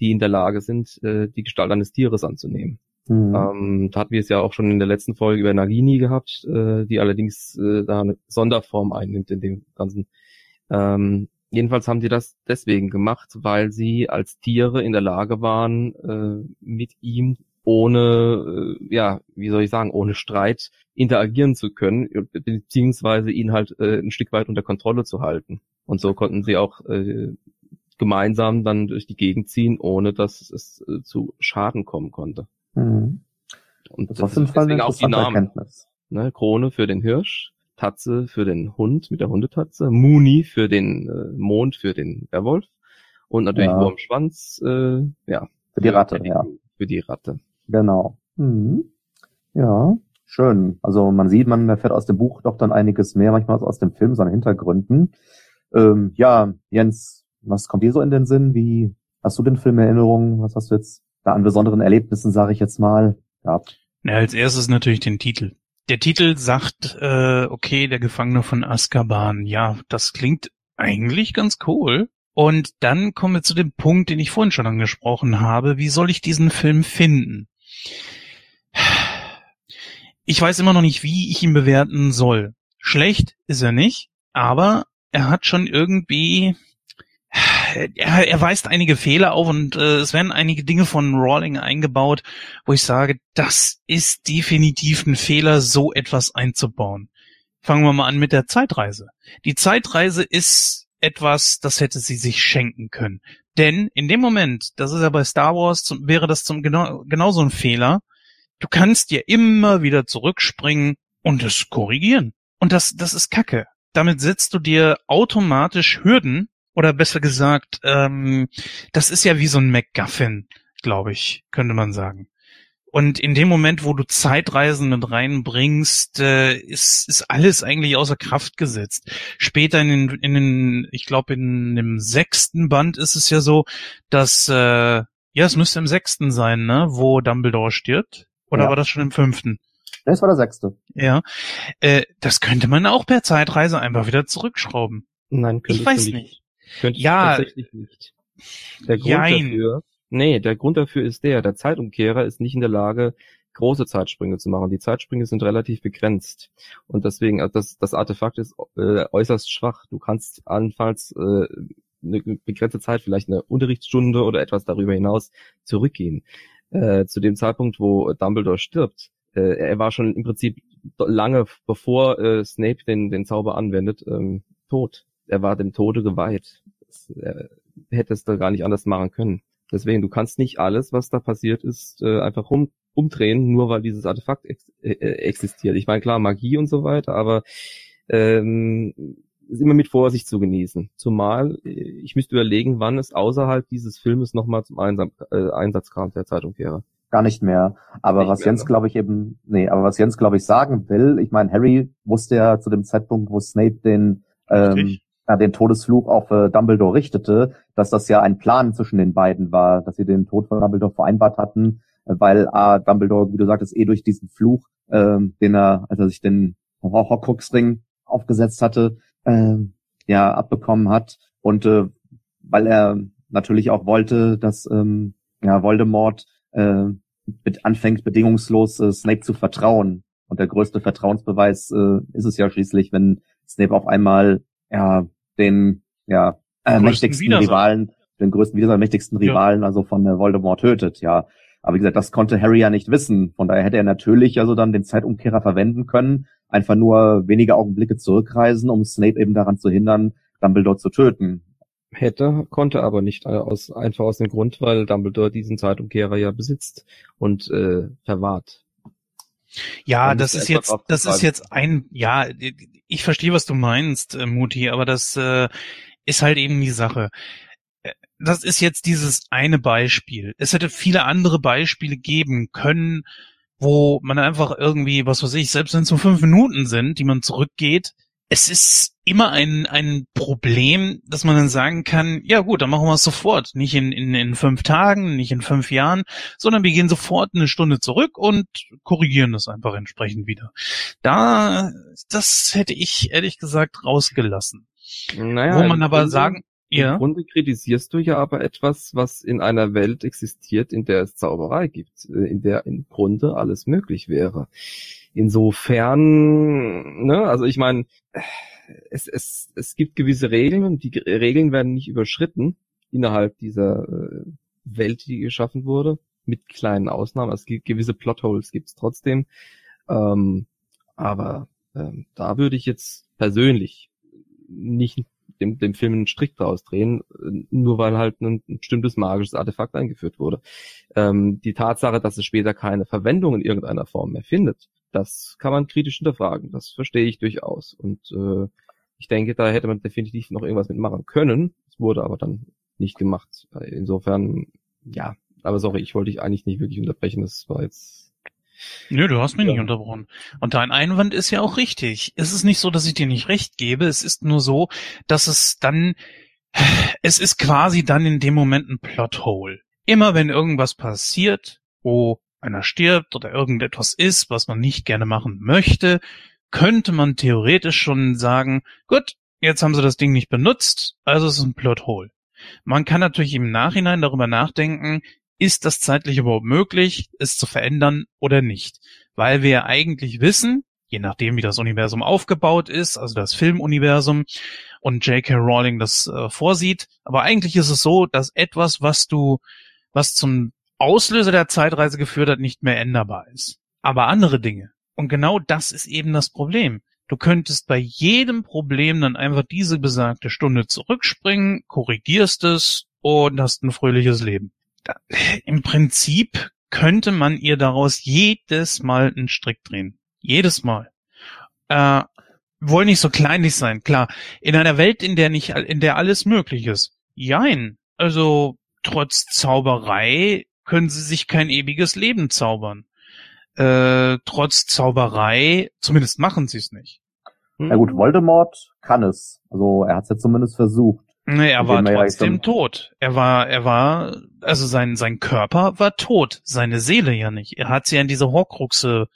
die in der Lage sind, äh, die Gestalt eines Tieres anzunehmen. Mhm. Ähm, da hatten wir es ja auch schon in der letzten Folge über Nagini gehabt, äh, die allerdings äh, da eine Sonderform einnimmt in dem Ganzen. Ähm, jedenfalls haben sie das deswegen gemacht, weil sie als Tiere in der Lage waren, äh, mit ihm ohne, äh, ja, wie soll ich sagen, ohne Streit interagieren zu können, beziehungsweise ihn halt äh, ein Stück weit unter Kontrolle zu halten. Und so konnten sie auch äh, gemeinsam dann durch die Gegend ziehen, ohne dass es äh, zu Schaden kommen konnte. Mhm. Und das, das ist deswegen auch die Namen. Erkenntnis. Ne, Krone für den Hirsch, Tatze für den Hund mit der Hundetatze, Muni für den äh, Mond für den Werwolf und natürlich ja. Wurmschwanz, äh, ja. Für die Ratte, für ja. Für die Ratte. Genau. Mhm. Ja, schön. Also man sieht, man erfährt aus dem Buch doch dann einiges mehr, manchmal aus dem Film, seinen Hintergründen. Ähm, ja, Jens, was kommt dir so in den Sinn? Wie hast du den Film in Erinnerung? Was hast du jetzt da an besonderen Erlebnissen, sage ich jetzt mal, gehabt? Ja, als erstes natürlich den Titel. Der Titel sagt, äh, okay, der Gefangene von Azkaban. Ja, das klingt eigentlich ganz cool. Und dann kommen wir zu dem Punkt, den ich vorhin schon angesprochen habe. Wie soll ich diesen Film finden? Ich weiß immer noch nicht, wie ich ihn bewerten soll. Schlecht ist er nicht, aber er hat schon irgendwie, er, er weist einige Fehler auf und äh, es werden einige Dinge von Rawling eingebaut, wo ich sage, das ist definitiv ein Fehler, so etwas einzubauen. Fangen wir mal an mit der Zeitreise. Die Zeitreise ist etwas, das hätte sie sich schenken können. Denn in dem Moment, das ist ja bei Star Wars, zum, wäre das zum, genau, genauso ein Fehler. Du kannst dir immer wieder zurückspringen und es korrigieren. Und das, das ist Kacke. Damit setzt du dir automatisch Hürden, oder besser gesagt, ähm, das ist ja wie so ein MacGuffin, glaube ich, könnte man sagen. Und in dem Moment, wo du Zeitreisen mit reinbringst, äh, ist, ist alles eigentlich außer Kraft gesetzt. Später in den, in den ich glaube in dem sechsten Band ist es ja so, dass, äh, ja, es müsste im sechsten sein, ne, wo Dumbledore stirbt. Oder ja. war das schon im fünften? Das war der sechste. Ja, äh, das könnte man auch per Zeitreise einfach wieder zurückschrauben. Nein, könnte ich weiß nicht. nicht. Könnte ja, tatsächlich nicht. Der Grund Jein. dafür Nee, der Grund dafür ist der, der Zeitumkehrer ist nicht in der Lage, große Zeitsprünge zu machen. Die Zeitsprünge sind relativ begrenzt. Und deswegen, also das, das Artefakt ist äh, äußerst schwach. Du kannst allenfalls äh, eine begrenzte Zeit, vielleicht eine Unterrichtsstunde oder etwas darüber hinaus zurückgehen. Äh, zu dem Zeitpunkt, wo Dumbledore stirbt, äh, er war schon im Prinzip lange bevor äh, Snape den, den Zauber anwendet, ähm, tot. Er war dem Tode geweiht. Er hätte es da gar nicht anders machen können. Deswegen, du kannst nicht alles, was da passiert ist, äh, einfach rum, umdrehen, nur weil dieses Artefakt ex äh, äh, existiert. Ich meine, klar, Magie und so weiter, aber ähm, ist immer mit Vorsicht zu genießen. Zumal äh, ich müsste überlegen, wann es außerhalb dieses Filmes nochmal zum Einsam äh, Einsatz kam, der Zeitumkehrer. Gar nicht mehr. Aber nicht was mehr, Jens, ne? glaube ich, eben, nee, aber was Jens, glaube ich, sagen will, ich meine, Harry wusste ja zu dem Zeitpunkt, wo Snape den ähm, ja, den Todesflug auf äh, Dumbledore richtete, dass das ja ein Plan zwischen den beiden war, dass sie den Tod von Dumbledore vereinbart hatten, äh, weil A, Dumbledore, wie du sagtest, eh durch diesen Fluch, äh, den er, als er sich den Horcruxring aufgesetzt hatte, äh, ja, abbekommen hat und äh, weil er natürlich auch wollte, dass ähm, ja, Voldemort äh, anfängt, bedingungslos äh, Snape zu vertrauen. Und der größte Vertrauensbeweis äh, ist es ja schließlich, wenn Snape auf einmal ja den ja äh, mächtigsten Rivalen, den größten Widersacher, mächtigsten Rivalen, ja. also von äh, Voldemort tötet, ja. Aber wie gesagt, das konnte Harry ja nicht wissen. Von daher hätte er natürlich also dann den Zeitumkehrer verwenden können, einfach nur wenige Augenblicke zurückreisen, um Snape eben daran zu hindern, Dumbledore zu töten. Hätte, konnte aber nicht, äh, aus, einfach aus dem Grund, weil Dumbledore diesen Zeitumkehrer ja besitzt und äh, verwahrt. Ja, das ist jetzt, das ist jetzt ein, ja, ich verstehe, was du meinst, äh, Muti, aber das äh, ist halt eben die Sache. das ist jetzt dieses eine Beispiel. Es hätte viele andere Beispiele geben können, wo man einfach irgendwie, was weiß ich, selbst wenn es nur fünf Minuten sind, die man zurückgeht, es ist immer ein, ein Problem, dass man dann sagen kann, ja gut, dann machen wir es sofort. Nicht in, in, in fünf Tagen, nicht in fünf Jahren, sondern wir gehen sofort eine Stunde zurück und korrigieren das einfach entsprechend wieder. Da, das hätte ich ehrlich gesagt rausgelassen. Naja, Wo man aber Grunde, sagen, ja. Im Grunde kritisierst du ja aber etwas, was in einer Welt existiert, in der es Zauberei gibt, äh, in der im Grunde alles möglich wäre. Insofern, ne, also ich meine, es, es, es gibt gewisse Regeln und die Regeln werden nicht überschritten innerhalb dieser äh, Welt, die geschaffen wurde, mit kleinen Ausnahmen. Es gibt gewisse Plotholes gibt es trotzdem. Ähm, aber ähm, da würde ich jetzt persönlich nicht dem, dem Film einen Strick draus drehen, nur weil halt ein, ein bestimmtes magisches Artefakt eingeführt wurde. Ähm, die Tatsache, dass es später keine Verwendung in irgendeiner Form mehr findet, das kann man kritisch hinterfragen. Das verstehe ich durchaus. Und äh, ich denke, da hätte man definitiv noch irgendwas mitmachen können. Es wurde aber dann nicht gemacht. Insofern, ja. Aber sorry, ich wollte dich eigentlich nicht wirklich unterbrechen. Das war jetzt Nö, du hast mich ja. nicht unterbrochen. Und dein Einwand ist ja auch richtig. Es ist nicht so, dass ich dir nicht recht gebe. Es ist nur so, dass es dann, es ist quasi dann in dem Moment ein Plothole. Immer wenn irgendwas passiert, wo einer stirbt oder irgendetwas ist, was man nicht gerne machen möchte, könnte man theoretisch schon sagen, gut, jetzt haben sie das Ding nicht benutzt, also es ist ein Plothole. Man kann natürlich im Nachhinein darüber nachdenken, ist das zeitlich überhaupt möglich, es zu verändern oder nicht? Weil wir eigentlich wissen, je nachdem wie das Universum aufgebaut ist, also das Filmuniversum und J.K. Rowling das äh, vorsieht, aber eigentlich ist es so, dass etwas, was du, was zum Auslöser der Zeitreise geführt hat, nicht mehr änderbar ist. Aber andere Dinge. Und genau das ist eben das Problem. Du könntest bei jedem Problem dann einfach diese besagte Stunde zurückspringen, korrigierst es und hast ein fröhliches Leben. Da, Im Prinzip könnte man ihr daraus jedes Mal einen Strick drehen. Jedes Mal. Äh, wollen nicht so kleinlich sein, klar. In einer Welt, in der nicht, in der alles möglich ist. Jein. Also, trotz Zauberei können sie sich kein ewiges Leben zaubern. Äh, trotz Zauberei, zumindest machen sie es nicht. Na hm? gut, Voldemort kann es. Also er hat es ja zumindest versucht. Nee, er war trotzdem ja tot. Er war, er war, also sein, sein Körper war tot, seine Seele ja nicht. Er hat sie ja in diese Horcruxe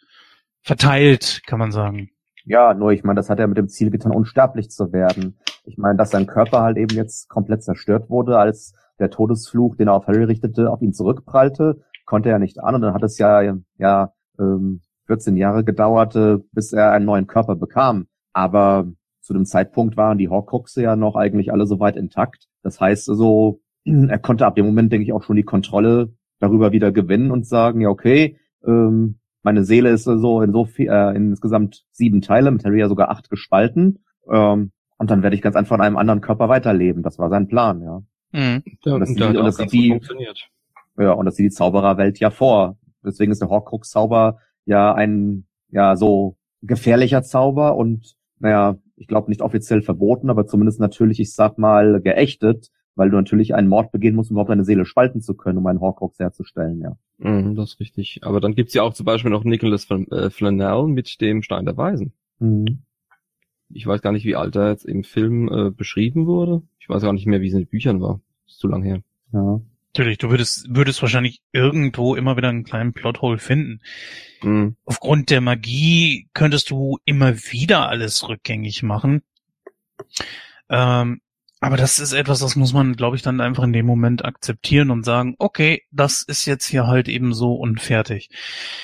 verteilt, kann man sagen. Ja, nur ich meine, das hat er mit dem Ziel getan, unsterblich zu werden. Ich meine, dass sein Körper halt eben jetzt komplett zerstört wurde, als der Todesfluch, den er auf Harry richtete, auf ihn zurückprallte, konnte er nicht an und dann hat es ja, ja, ähm, 14 Jahre gedauert, bis er einen neuen Körper bekam. Aber zu dem Zeitpunkt waren die Horcruxe ja noch eigentlich alle soweit intakt. Das heißt also, er konnte ab dem Moment, denke ich, auch schon die Kontrolle darüber wieder gewinnen und sagen, ja, okay, ähm, meine Seele ist so in so viel, äh, insgesamt sieben Teile, mit Harry ja sogar acht gespalten. Ähm, und dann werde ich ganz einfach in einem anderen Körper weiterleben. Das war sein Plan, ja. Mhm. Ja, und das, und das sieht die, funktioniert. Ja, und das sieht die Zaubererwelt ja vor. Deswegen ist der Horcrux-Zauber ja ein, ja, so gefährlicher Zauber und, naja, ich glaube nicht offiziell verboten, aber zumindest natürlich, ich sag mal, geächtet, weil du natürlich einen Mord begehen musst, um überhaupt deine Seele spalten zu können, um einen Horcrux herzustellen, ja. Mhm, das ist richtig. Aber dann gibt's ja auch zum Beispiel noch Nicholas äh, Flanell mit dem Stein der Weisen. Mhm. Ich weiß gar nicht, wie alt er jetzt im Film äh, beschrieben wurde. Ich weiß gar nicht mehr, wie es in den Büchern war. ist zu lang her. Ja. Natürlich, du würdest, würdest wahrscheinlich irgendwo immer wieder einen kleinen Plothole finden. Mhm. Aufgrund der Magie könntest du immer wieder alles rückgängig machen. Ähm, aber das ist etwas, das muss man, glaube ich, dann einfach in dem Moment akzeptieren und sagen, okay, das ist jetzt hier halt eben so und fertig.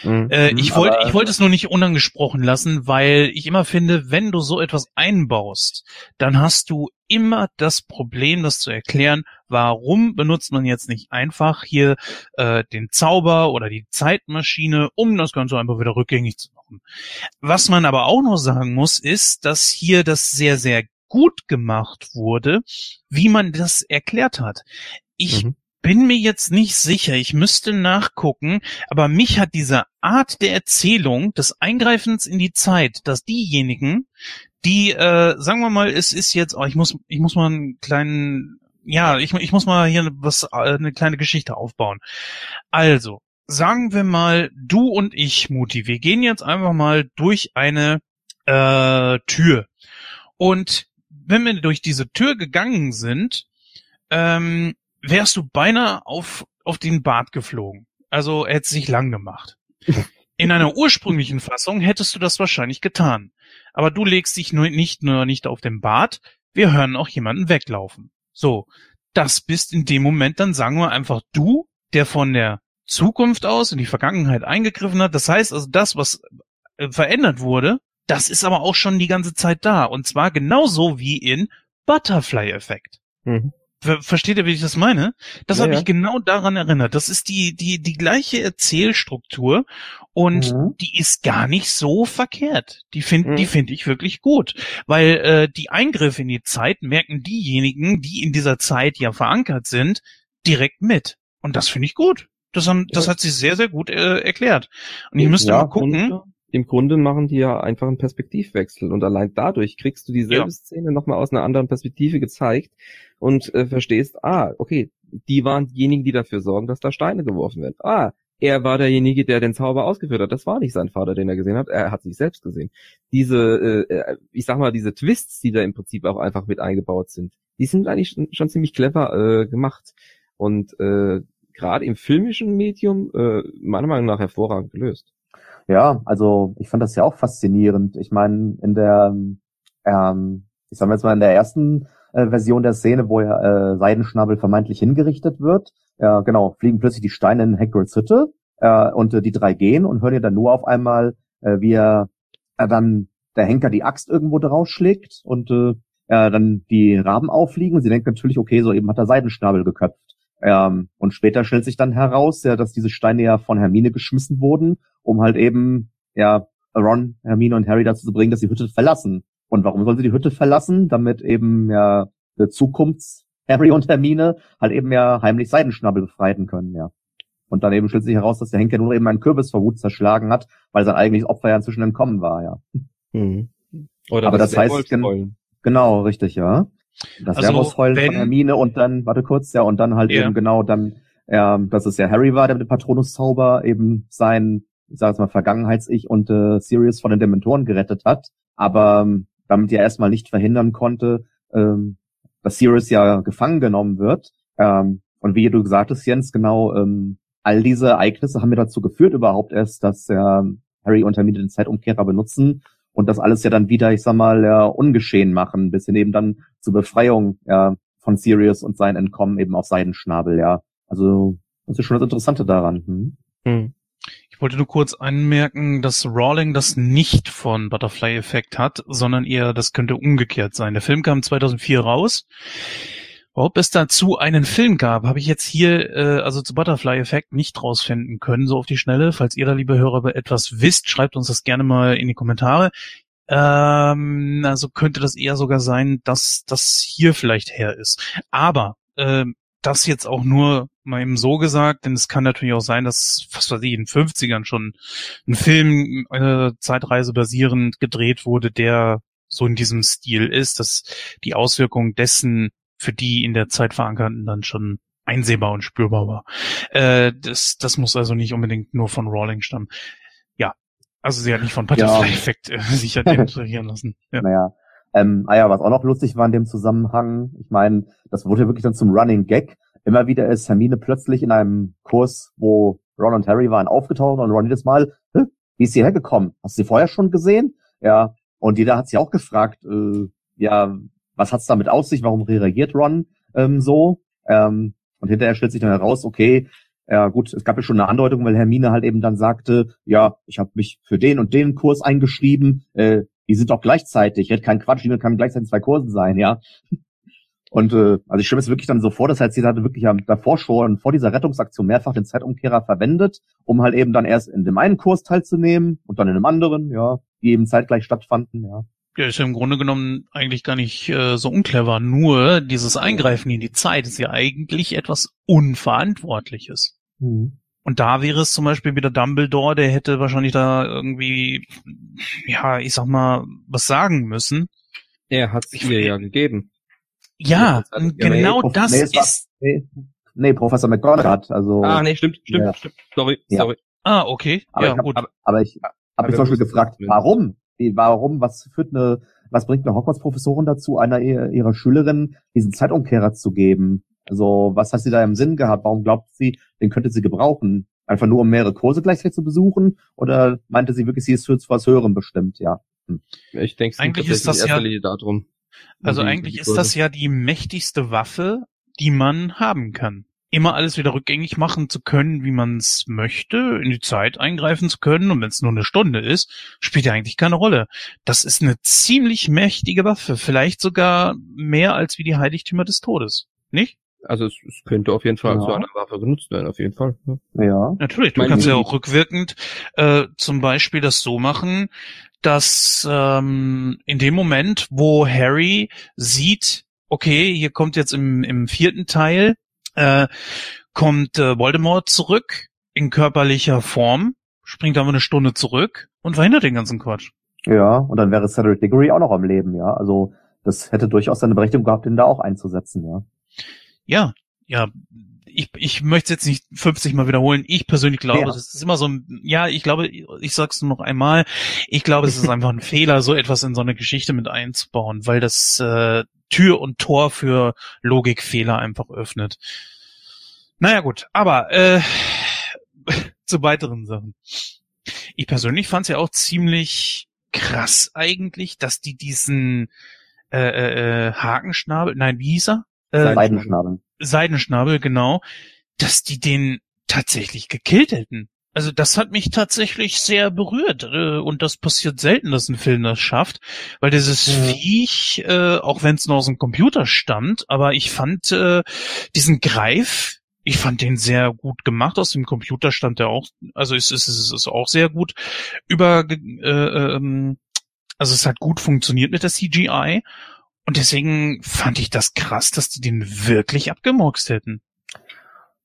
Mhm. Äh, ich wollte, ich wollte es nur nicht unangesprochen lassen, weil ich immer finde, wenn du so etwas einbaust, dann hast du immer das Problem, das zu erklären, warum benutzt man jetzt nicht einfach hier äh, den Zauber oder die Zeitmaschine, um das Ganze einfach wieder rückgängig zu machen. Was man aber auch noch sagen muss, ist, dass hier das sehr, sehr gut gemacht wurde, wie man das erklärt hat. Ich mhm. bin mir jetzt nicht sicher, ich müsste nachgucken, aber mich hat diese Art der Erzählung des Eingreifens in die Zeit, dass diejenigen, die, äh, sagen wir mal, es ist jetzt, oh, ich muss, ich muss mal einen kleinen ja, ich, ich muss mal hier was, äh, eine kleine Geschichte aufbauen. Also, sagen wir mal, du und ich, Muti, wir gehen jetzt einfach mal durch eine äh, Tür. Und wenn wir durch diese Tür gegangen sind, ähm, wärst du beinahe auf, auf den Bart geflogen. Also er hätte sich lang gemacht. In einer ursprünglichen Fassung hättest du das wahrscheinlich getan. Aber du legst dich nur nicht nur nicht auf den Bart, wir hören auch jemanden weglaufen. So, das bist in dem Moment dann sagen wir einfach du, der von der Zukunft aus in die Vergangenheit eingegriffen hat. Das heißt also, das, was äh, verändert wurde, das ist aber auch schon die ganze Zeit da. Und zwar genauso wie in Butterfly-Effekt. Mhm. Versteht ihr, wie ich das meine? Das ja, habe ich genau daran erinnert. Das ist die, die, die gleiche Erzählstruktur und mhm. die ist gar nicht so verkehrt. Die finde mhm. die finde ich wirklich gut. Weil äh, die Eingriffe in die Zeit merken diejenigen, die in dieser Zeit ja verankert sind, direkt mit. Und das finde ich gut. Das, haben, das hat sie sehr, sehr gut äh, erklärt. Und ich müsste ja, mal gucken. Im Grunde machen die ja einfach einen Perspektivwechsel und allein dadurch kriegst du dieselbe ja. Szene nochmal aus einer anderen Perspektive gezeigt und äh, verstehst, ah, okay, die waren diejenigen, die dafür sorgen, dass da Steine geworfen werden. Ah, er war derjenige, der den Zauber ausgeführt hat. Das war nicht sein Vater, den er gesehen hat. Er hat sich selbst gesehen. Diese, äh, ich sag mal, diese Twists, die da im Prinzip auch einfach mit eingebaut sind, die sind eigentlich schon, schon ziemlich clever äh, gemacht. Und äh, gerade im filmischen Medium äh, meiner Meinung nach hervorragend gelöst. Ja, also ich fand das ja auch faszinierend. Ich meine, in der, ähm, ich sag mal jetzt mal in der ersten äh, Version der Szene, wo ja äh, Seidenschnabel vermeintlich hingerichtet wird, ja genau, fliegen plötzlich die Steine in Hagrids Hütte äh, und äh, die drei gehen und hören ja dann nur auf einmal, äh, wie er äh, dann der Henker die Axt irgendwo draufschlägt und äh, äh, dann die Raben auffliegen und sie denkt natürlich, okay, so eben hat er Seidenschnabel geköpft. Ähm, und später stellt sich dann heraus, ja, dass diese Steine ja von Hermine geschmissen wurden, um halt eben, ja, Ron, Hermine und Harry dazu zu bringen, dass sie die Hütte verlassen. Und warum sollen sie die Hütte verlassen? Damit eben ja der Zukunfts Harry und Hermine halt eben ja heimlich Seidenschnabel befreien können, ja. Und dann eben stellt sich heraus, dass der Henker nur eben einen Kürbis vor Wut zerschlagen hat, weil sein eigentliches Opfer ja inzwischen entkommen war, ja. Mhm. Oder Aber das, das heißt, gen genau, richtig, ja. Das also, Werwolfsheulen von Hermine und dann, warte kurz, ja, und dann halt ja. eben genau dann, ja, dass es ja Harry war, der mit dem Patronus-Zauber eben sein, ich sag jetzt mal, Vergangenheits-Ich und äh, Sirius von den Dementoren gerettet hat, aber ähm, damit ja erstmal nicht verhindern konnte, ähm, dass Sirius ja gefangen genommen wird. Ähm, und wie du gesagt hast, Jens, genau, ähm, all diese Ereignisse haben mir dazu geführt überhaupt erst, dass ja, Harry und Hermine den Zeitumkehrer benutzen und das alles ja dann wieder, ich sag mal, ja, ungeschehen machen, bis hin eben dann zur Befreiung ja, von Sirius und sein Entkommen eben auf Seidenschnabel, ja. Also das ist schon das Interessante daran. Hm? Hm. Ich wollte nur kurz anmerken, dass Rawling das nicht von Butterfly Effect hat, sondern eher das könnte umgekehrt sein. Der Film kam 2004 raus. Ob es dazu einen Film gab, habe ich jetzt hier, äh, also zu Butterfly Effect nicht rausfinden können, so auf die Schnelle. Falls ihr da, liebe Hörer, etwas wisst, schreibt uns das gerne mal in die Kommentare. Ähm, also könnte das eher sogar sein, dass das hier vielleicht her ist. Aber äh, das jetzt auch nur mal eben so gesagt, denn es kann natürlich auch sein, dass, was weiß ich, in den 50ern schon ein Film äh, Zeitreise basierend gedreht wurde, der so in diesem Stil ist, dass die Auswirkungen dessen für die in der Zeit verankerten dann schon einsehbar und spürbar war. Äh, das, das muss also nicht unbedingt nur von Rawling stammen. Ja, also sie hat nicht von Butterfly-Effekt ja. äh, sich hat demonstrieren lassen. Ja. Naja. Ähm, ah ja, was auch noch lustig war in dem Zusammenhang, ich meine, das wurde wirklich dann zum Running Gag. Immer wieder ist Hermine plötzlich in einem Kurs, wo Ron und Harry waren, aufgetaucht und Ron jedes Mal, wie ist sie hergekommen? Hast du sie vorher schon gesehen? Ja, und jeder hat sie auch gefragt, äh, ja, was hat's damit aus sich, warum reagiert Ron ähm, so? Ähm, und hinterher stellt sich dann heraus, okay, ja gut, es gab ja schon eine Andeutung, weil Hermine halt eben dann sagte, ja, ich habe mich für den und den Kurs eingeschrieben, äh, die sind doch gleichzeitig, red kein Quatsch, die kann gleichzeitig zwei Kursen sein, ja. Und äh, also ich stelle mir es wirklich dann so vor, dass halt sie hatte wirklich ja davor schon vor dieser Rettungsaktion mehrfach den Zeitumkehrer verwendet, um halt eben dann erst in dem einen Kurs teilzunehmen und dann in dem anderen, ja, die eben zeitgleich stattfanden, ja. Ja, ist ja im Grunde genommen eigentlich gar nicht äh, so unclever. Nur dieses Eingreifen in die Zeit ist ja eigentlich etwas Unverantwortliches. Mhm. Und da wäre es zum Beispiel wieder Dumbledore, der hätte wahrscheinlich da irgendwie, ja, ich sag mal, was sagen müssen. Er hat es ihr ja gegeben. Ja, genau nee, das nee, ist. nee, nee, Professor McGonagall hat, also. Ah, nee, stimmt, stimmt, ja. stimmt. Sorry, Ja. sorry. Ah, okay. Aber ja, ich hab, gut. Aber, aber ich habe Aber mich zum Beispiel gefragt, warum? Wie, warum, was führt eine, was bringt eine Hogwarts-Professorin dazu, einer ihrer ihrer Schülerinnen diesen Zeitumkehrer zu geben? Also, was hat sie da im Sinn gehabt? Warum glaubt sie, den könnte sie gebrauchen? Einfach nur, um mehrere Kurse gleichzeitig zu besuchen? Oder meinte sie wirklich, sie ist für was Höherem bestimmt, ja? Ich denke, Eigentlich ist das ja- darum. Also die- eigentlich die ist das ja die mächtigste Waffe, die man haben kann. Immer alles wieder rückgängig machen zu können, wie man es möchte, in die Zeit eingreifen zu können und wenn es nur eine Stunde ist, spielt ja eigentlich keine Rolle. Das ist eine ziemlich mächtige Waffe, vielleicht sogar mehr als wie die Heiligtümer des Todes. Nicht? Also es, es könnte auf jeden Fall Ja. zu einer Waffe genutzt werden, auf jeden Fall. Ja. Ja. Natürlich, du Meine kannst ja auch rückwirkend äh, zum Beispiel das so machen, dass ähm, in dem Moment, wo Harry sieht, okay, hier kommt jetzt im, im vierten Teil, äh, kommt äh, Voldemort zurück in körperlicher Form, springt aber eine Stunde zurück und verhindert den ganzen Quatsch. Ja, und dann wäre Cedric Diggory auch noch am Leben, ja. Also, das hätte durchaus seine Berechtigung gehabt, den da auch einzusetzen, ja. Ja, ja. Ich, ich möchte es jetzt nicht 50 Mal wiederholen. Ich persönlich glaube, Ja. das ist immer so ein, ja, ich glaube, ich sag's nur noch einmal, ich glaube, es ist einfach ein Fehler, so etwas in so eine Geschichte mit einzubauen, weil das äh, Tür und Tor für Logikfehler einfach öffnet. Naja gut, aber äh, zu weiteren Sachen. Ich persönlich fand es ja auch ziemlich krass eigentlich, dass die diesen äh, äh, äh, Hakenschnabel, nein, wie hieß er? Äh, Seidenschnabel. Seidenschnabel, genau, dass die den tatsächlich gekillt hätten. Also das hat mich tatsächlich sehr berührt äh, und das passiert selten, dass ein Film das schafft, weil dieses Mhm. Viech, äh, auch wenn es nur aus dem Computer stammt, aber ich fand äh, diesen Greif, ich fand den sehr gut gemacht. Aus dem Computer stand der auch, also es ist, es ist auch sehr gut über, äh, ähm, also es hat gut funktioniert mit der CGI und deswegen fand ich das krass, dass die den wirklich abgemurkst hätten.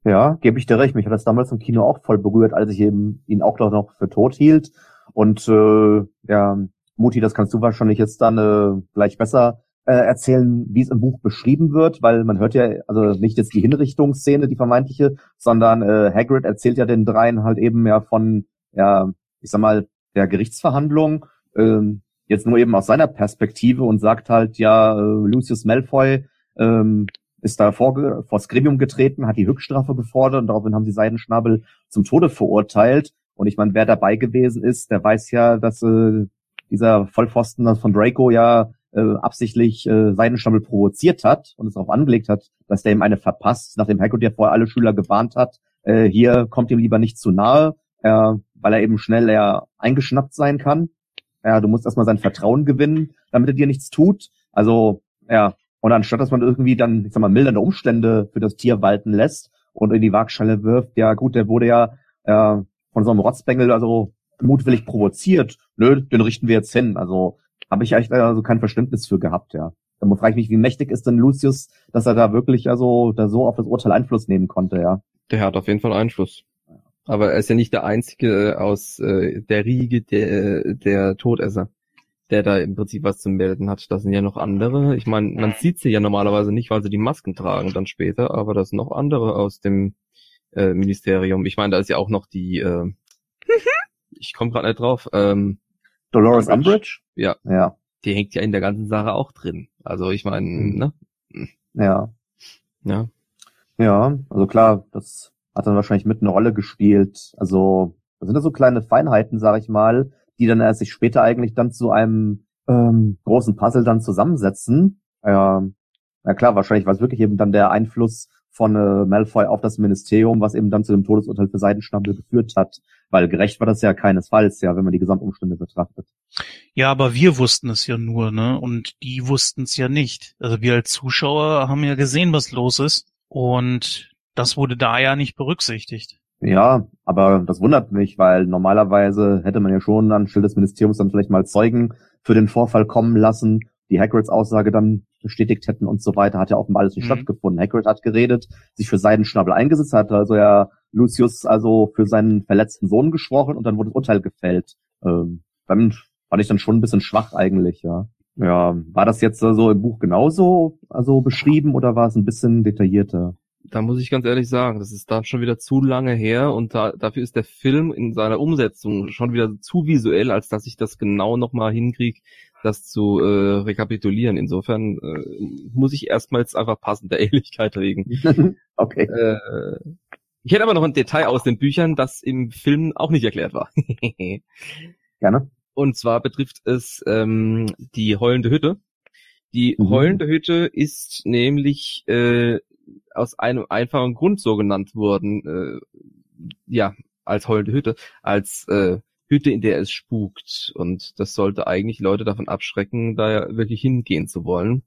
Ja, gebe ich dir recht. Mich hat das damals im Kino auch voll berührt, als ich eben ihn auch noch für tot hielt. Und äh, ja, Muti, das kannst du wahrscheinlich jetzt dann äh, gleich besser äh, erzählen, wie es im Buch beschrieben wird, weil man hört ja also nicht jetzt die Hinrichtungsszene, die vermeintliche, sondern äh, Hagrid erzählt ja den dreien halt eben ja von, ja, ich sag mal, der Gerichtsverhandlung, ähm, jetzt nur eben aus seiner Perspektive und sagt halt, ja, äh, Lucius Malfoy ähm, ist da vor, vor Skribium getreten, hat die Höchststrafe gefordert und daraufhin haben sie Seidenschnabel zum Tode verurteilt. Und ich meine, wer dabei gewesen ist, der weiß ja, dass äh, dieser Vollpfosten von Draco ja äh, absichtlich äh, Seidenschnabel provoziert hat und es darauf angelegt hat, dass der ihm eine verpasst, nachdem Hagrid ja vorher alle Schüler gewarnt hat, äh, hier kommt ihm lieber nicht zu nahe, äh, weil er eben schnell eher eingeschnappt sein kann. Ja, du musst erstmal sein Vertrauen gewinnen, damit er dir nichts tut. Also, ja, und anstatt dass man irgendwie dann, ich sag mal, mildernde Umstände für das Tier walten lässt und in die Waagschale wirft, ja gut, der wurde ja äh, von so einem Rotzbengel also mutwillig provoziert. Nö, den richten wir jetzt hin. Also habe ich echt also kein Verständnis für gehabt, ja. Da frage ich mich, wie mächtig ist denn Lucius, dass er da wirklich also da so auf das Urteil Einfluss nehmen konnte, ja. Der hat auf jeden Fall Einfluss. Aber er ist ja nicht der einzige äh, aus äh, der Riege der, der Todesser, der da im Prinzip was zu melden hat. Das sind ja noch andere. Ich meine, man sieht sie ja normalerweise nicht, weil sie die Masken tragen dann später, aber das sind noch andere aus dem äh, Ministerium. Ich meine, da ist ja auch noch die, äh, ich komme gerade nicht drauf, ähm, Dolores Umbridge. Umbridge? Ja. Ja, die hängt ja in der ganzen Sache auch drin. Also ich meine, Mhm. ne? ja. Ja. Ja, also klar, das hat dann wahrscheinlich mit eine Rolle gespielt. Also, das sind ja so kleine Feinheiten, sag ich mal, die dann erst sich später eigentlich dann zu einem ähm, großen Puzzle dann zusammensetzen. Ähm, na klar, wahrscheinlich war es wirklich eben dann der Einfluss von äh, Malfoy auf das Ministerium, was eben dann zu dem Todesurteil für Seidenschnabel geführt hat. Weil gerecht war das ja keinesfalls, ja, wenn man die Gesamtumstände betrachtet. Ja, aber wir wussten es ja nur, ne? Und die wussten es ja nicht. Also wir als Zuschauer haben ja gesehen, was los ist. Und das wurde da ja nicht berücksichtigt. Ja, aber das wundert mich, weil normalerweise hätte man ja schon anstelle des Ministeriums dann vielleicht mal Zeugen für den Vorfall kommen lassen, die Hagrids Aussage dann bestätigt hätten und so weiter. Hat ja offenbar alles nicht Mhm. stattgefunden. Hagrid hat geredet, sich für Seidenschnabel eingesetzt, hat also ja Lucius also für seinen verletzten Sohn gesprochen und dann wurde das Urteil gefällt. Ähm, dann fand ich dann schon ein bisschen schwach eigentlich, ja. Ja, war das jetzt so im Buch genauso also beschrieben oder war es ein bisschen detaillierter? Da muss ich ganz ehrlich sagen, das ist da schon wieder zu lange her und da, dafür ist der Film in seiner Umsetzung schon wieder zu visuell, als dass ich das genau nochmal hinkriege, das zu äh, rekapitulieren. Insofern äh, muss ich erstmals einfach passend der Ähnlichkeit wegen. okay. Äh, ich hätte aber noch ein Detail aus den Büchern, das im Film auch nicht erklärt war. Gerne. Und zwar betrifft es ähm, die heulende Hütte. Die mhm. heulende Hütte ist nämlich äh, aus einem einfachen Grund so genannt worden, äh, ja, als heulende Hütte, als äh, Hütte, in der es spukt. Und das sollte eigentlich Leute davon abschrecken, da wirklich hingehen zu wollen.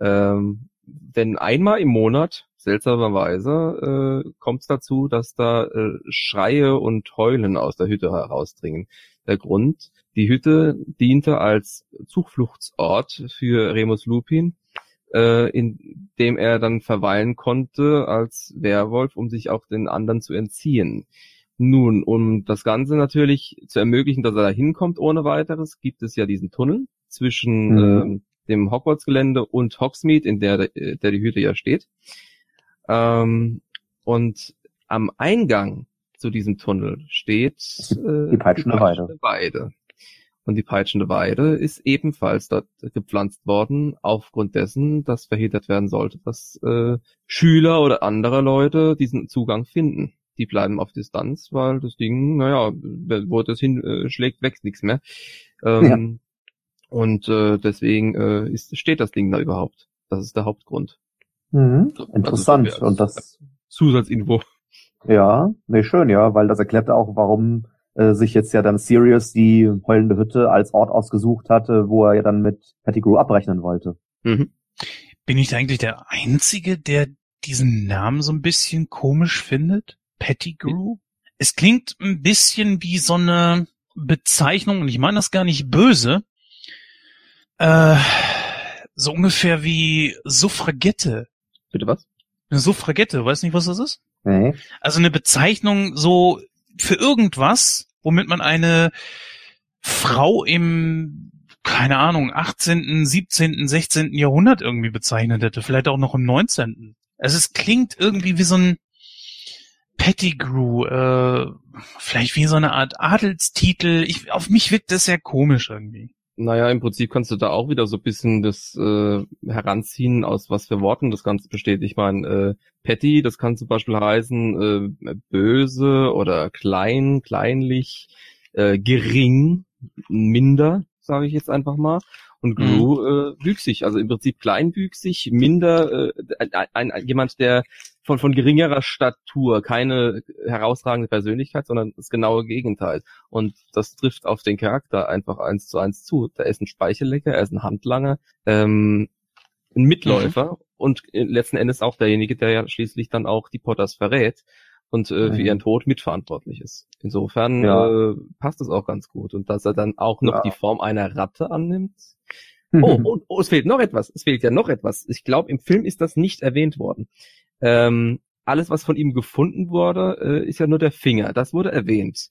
Ähm, denn einmal im Monat, seltsamerweise, äh, kommt es dazu, dass da äh, Schreie und Heulen aus der Hütte herausdringen. Der Grund, die Hütte diente als Zufluchtsort für Remus Lupin, äh, in dem er dann verweilen konnte als Werwolf, um sich auch den anderen zu entziehen. Nun, um das Ganze natürlich zu ermöglichen, dass er da hinkommt ohne weiteres, gibt es ja diesen Tunnel zwischen mhm. äh, dem Hogwarts-Gelände und Hogsmeade, in der, der die Hütte ja steht. Ähm, und am Eingang zu diesem Tunnel steht äh, die peitschende, Weide. Weide. Und die peitschende Weide ist ebenfalls dort gepflanzt worden, aufgrund dessen, dass verhindert werden sollte, dass äh, Schüler oder andere Leute diesen Zugang finden. Die bleiben auf Distanz, weil das Ding, naja, wo das hinschlägt, äh, wächst nichts mehr. Ähm, ja. Und äh, deswegen äh, ist, steht das Ding da überhaupt. Das ist der Hauptgrund. Mhm. Also Interessant. Also, und das Zusatzinfo. Ja, nee, schön, ja, weil das erklärt auch, warum äh, sich jetzt ja dann Sirius die heulende Hütte als Ort ausgesucht hatte, wo er ja dann mit Pettigrew abrechnen wollte. Mhm. Bin ich eigentlich der Einzige, der diesen Namen so ein bisschen komisch findet? Pettigrew? Es klingt ein bisschen wie so eine Bezeichnung, und ich meine das gar nicht böse, äh, so ungefähr wie Suffragette. Bitte was? Eine Suffragette, weißt nicht, was das ist? Nee. Also eine Bezeichnung so für irgendwas, womit man eine Frau im, keine Ahnung, 18., 17., 16. Jahrhundert irgendwie bezeichnet hätte, vielleicht auch noch im 19. Also es klingt irgendwie wie so ein Pettigrew, äh, vielleicht wie so eine Art Adelstitel. Ich, auf mich wirkt das sehr komisch irgendwie. Naja, im Prinzip kannst du da auch wieder so bisschen das äh, heranziehen, aus was für Worten das Ganze besteht. Ich meine, äh, Petty, das kann zum Beispiel heißen äh, böse oder klein, kleinlich, äh, gering, minder, sage ich jetzt einfach mal. Und Gru mhm. äh, wüchsig, also im Prinzip kleinwüchsig, minder, äh, ein, ein, jemand, der von, von geringerer Statur, keine herausragende Persönlichkeit, sondern das genaue Gegenteil. Und das trifft auf den Charakter einfach eins zu eins zu. Da ist ein Speichellecker, er ist ein Handlanger, ähm, ein Mitläufer mhm. und letzten Endes auch derjenige, der ja schließlich dann auch die Potters verrät und äh, für mhm. ihren Tod mitverantwortlich ist. Insofern ja. äh, passt es auch ganz gut. Und dass er dann auch noch ja. die Form einer Ratte annimmt. Oh, oh, oh, es fehlt noch etwas. Es fehlt ja noch etwas. Ich glaube, im Film ist das nicht erwähnt worden. Ähm, alles, was von ihm gefunden wurde, äh, ist ja nur der Finger. Das wurde erwähnt.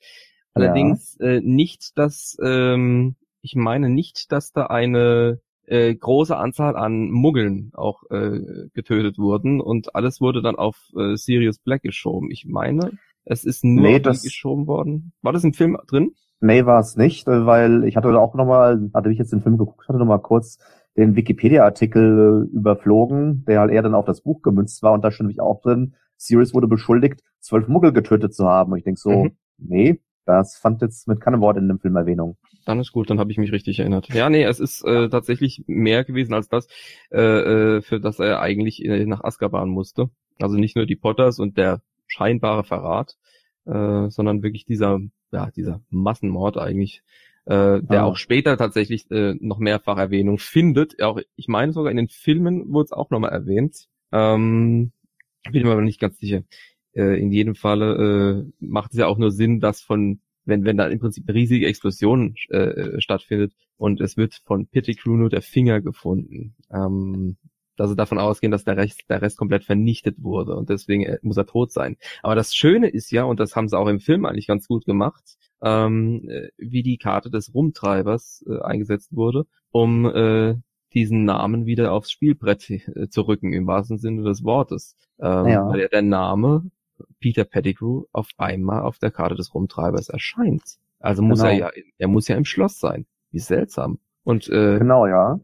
Allerdings ja. äh, nicht, dass ähm, ich meine nicht, dass da eine äh, große Anzahl an Muggeln auch äh, getötet wurden und alles wurde dann auf äh, Sirius Black geschoben. Ich meine, es ist nur nee, das, geschoben worden. War das im Film drin? Nee, war es nicht, weil ich hatte auch nochmal, hatte ich jetzt den Film geguckt, hatte nochmal kurz den Wikipedia-Artikel äh, überflogen, der halt eher dann auf das Buch gemünzt war und da stand ich auch drin, Sirius wurde beschuldigt, zwölf Muggel getötet zu haben. Und ich denk so, mhm. nee, das fand jetzt mit keinem Wort in dem Film Erwähnung. Dann ist gut, dann habe ich mich richtig erinnert. Ja, nee, es ist äh, tatsächlich mehr gewesen als das, äh, äh für das er eigentlich äh, nach Azkaban musste. Also nicht nur die Potters und der scheinbare Verrat, äh, sondern wirklich dieser, ja, dieser Massenmord eigentlich, äh, der ah. auch später tatsächlich äh, noch mehrfach Erwähnung findet. Auch, ich meine sogar in den Filmen wurde es auch nochmal erwähnt. Ähm, bin mir aber nicht ganz sicher. Äh, in jedem Falle äh, macht es ja auch nur Sinn, dass von, wenn, wenn da im Prinzip eine riesige Explosion äh, stattfindet und es wird von Pettigrew nur der Finger gefunden. Ähm, dass sie davon ausgehen, dass der Rest, der Rest komplett vernichtet wurde und deswegen äh, muss er tot sein. Aber das Schöne ist ja, und das haben sie auch im Film eigentlich ganz gut gemacht, ähm, äh, wie die Karte des Rumtreibers äh, eingesetzt wurde, um äh, diesen Namen wieder aufs Spielbrett äh, zu rücken, im wahrsten Sinne des Wortes. Ähm, ja. Weil ja der Name Peter Pettigrew auf einmal auf der Karte des Rumtreibers erscheint. Also muss genau. er ja, er muss ja im Schloss sein. Wie seltsam. Und äh, genau, ja.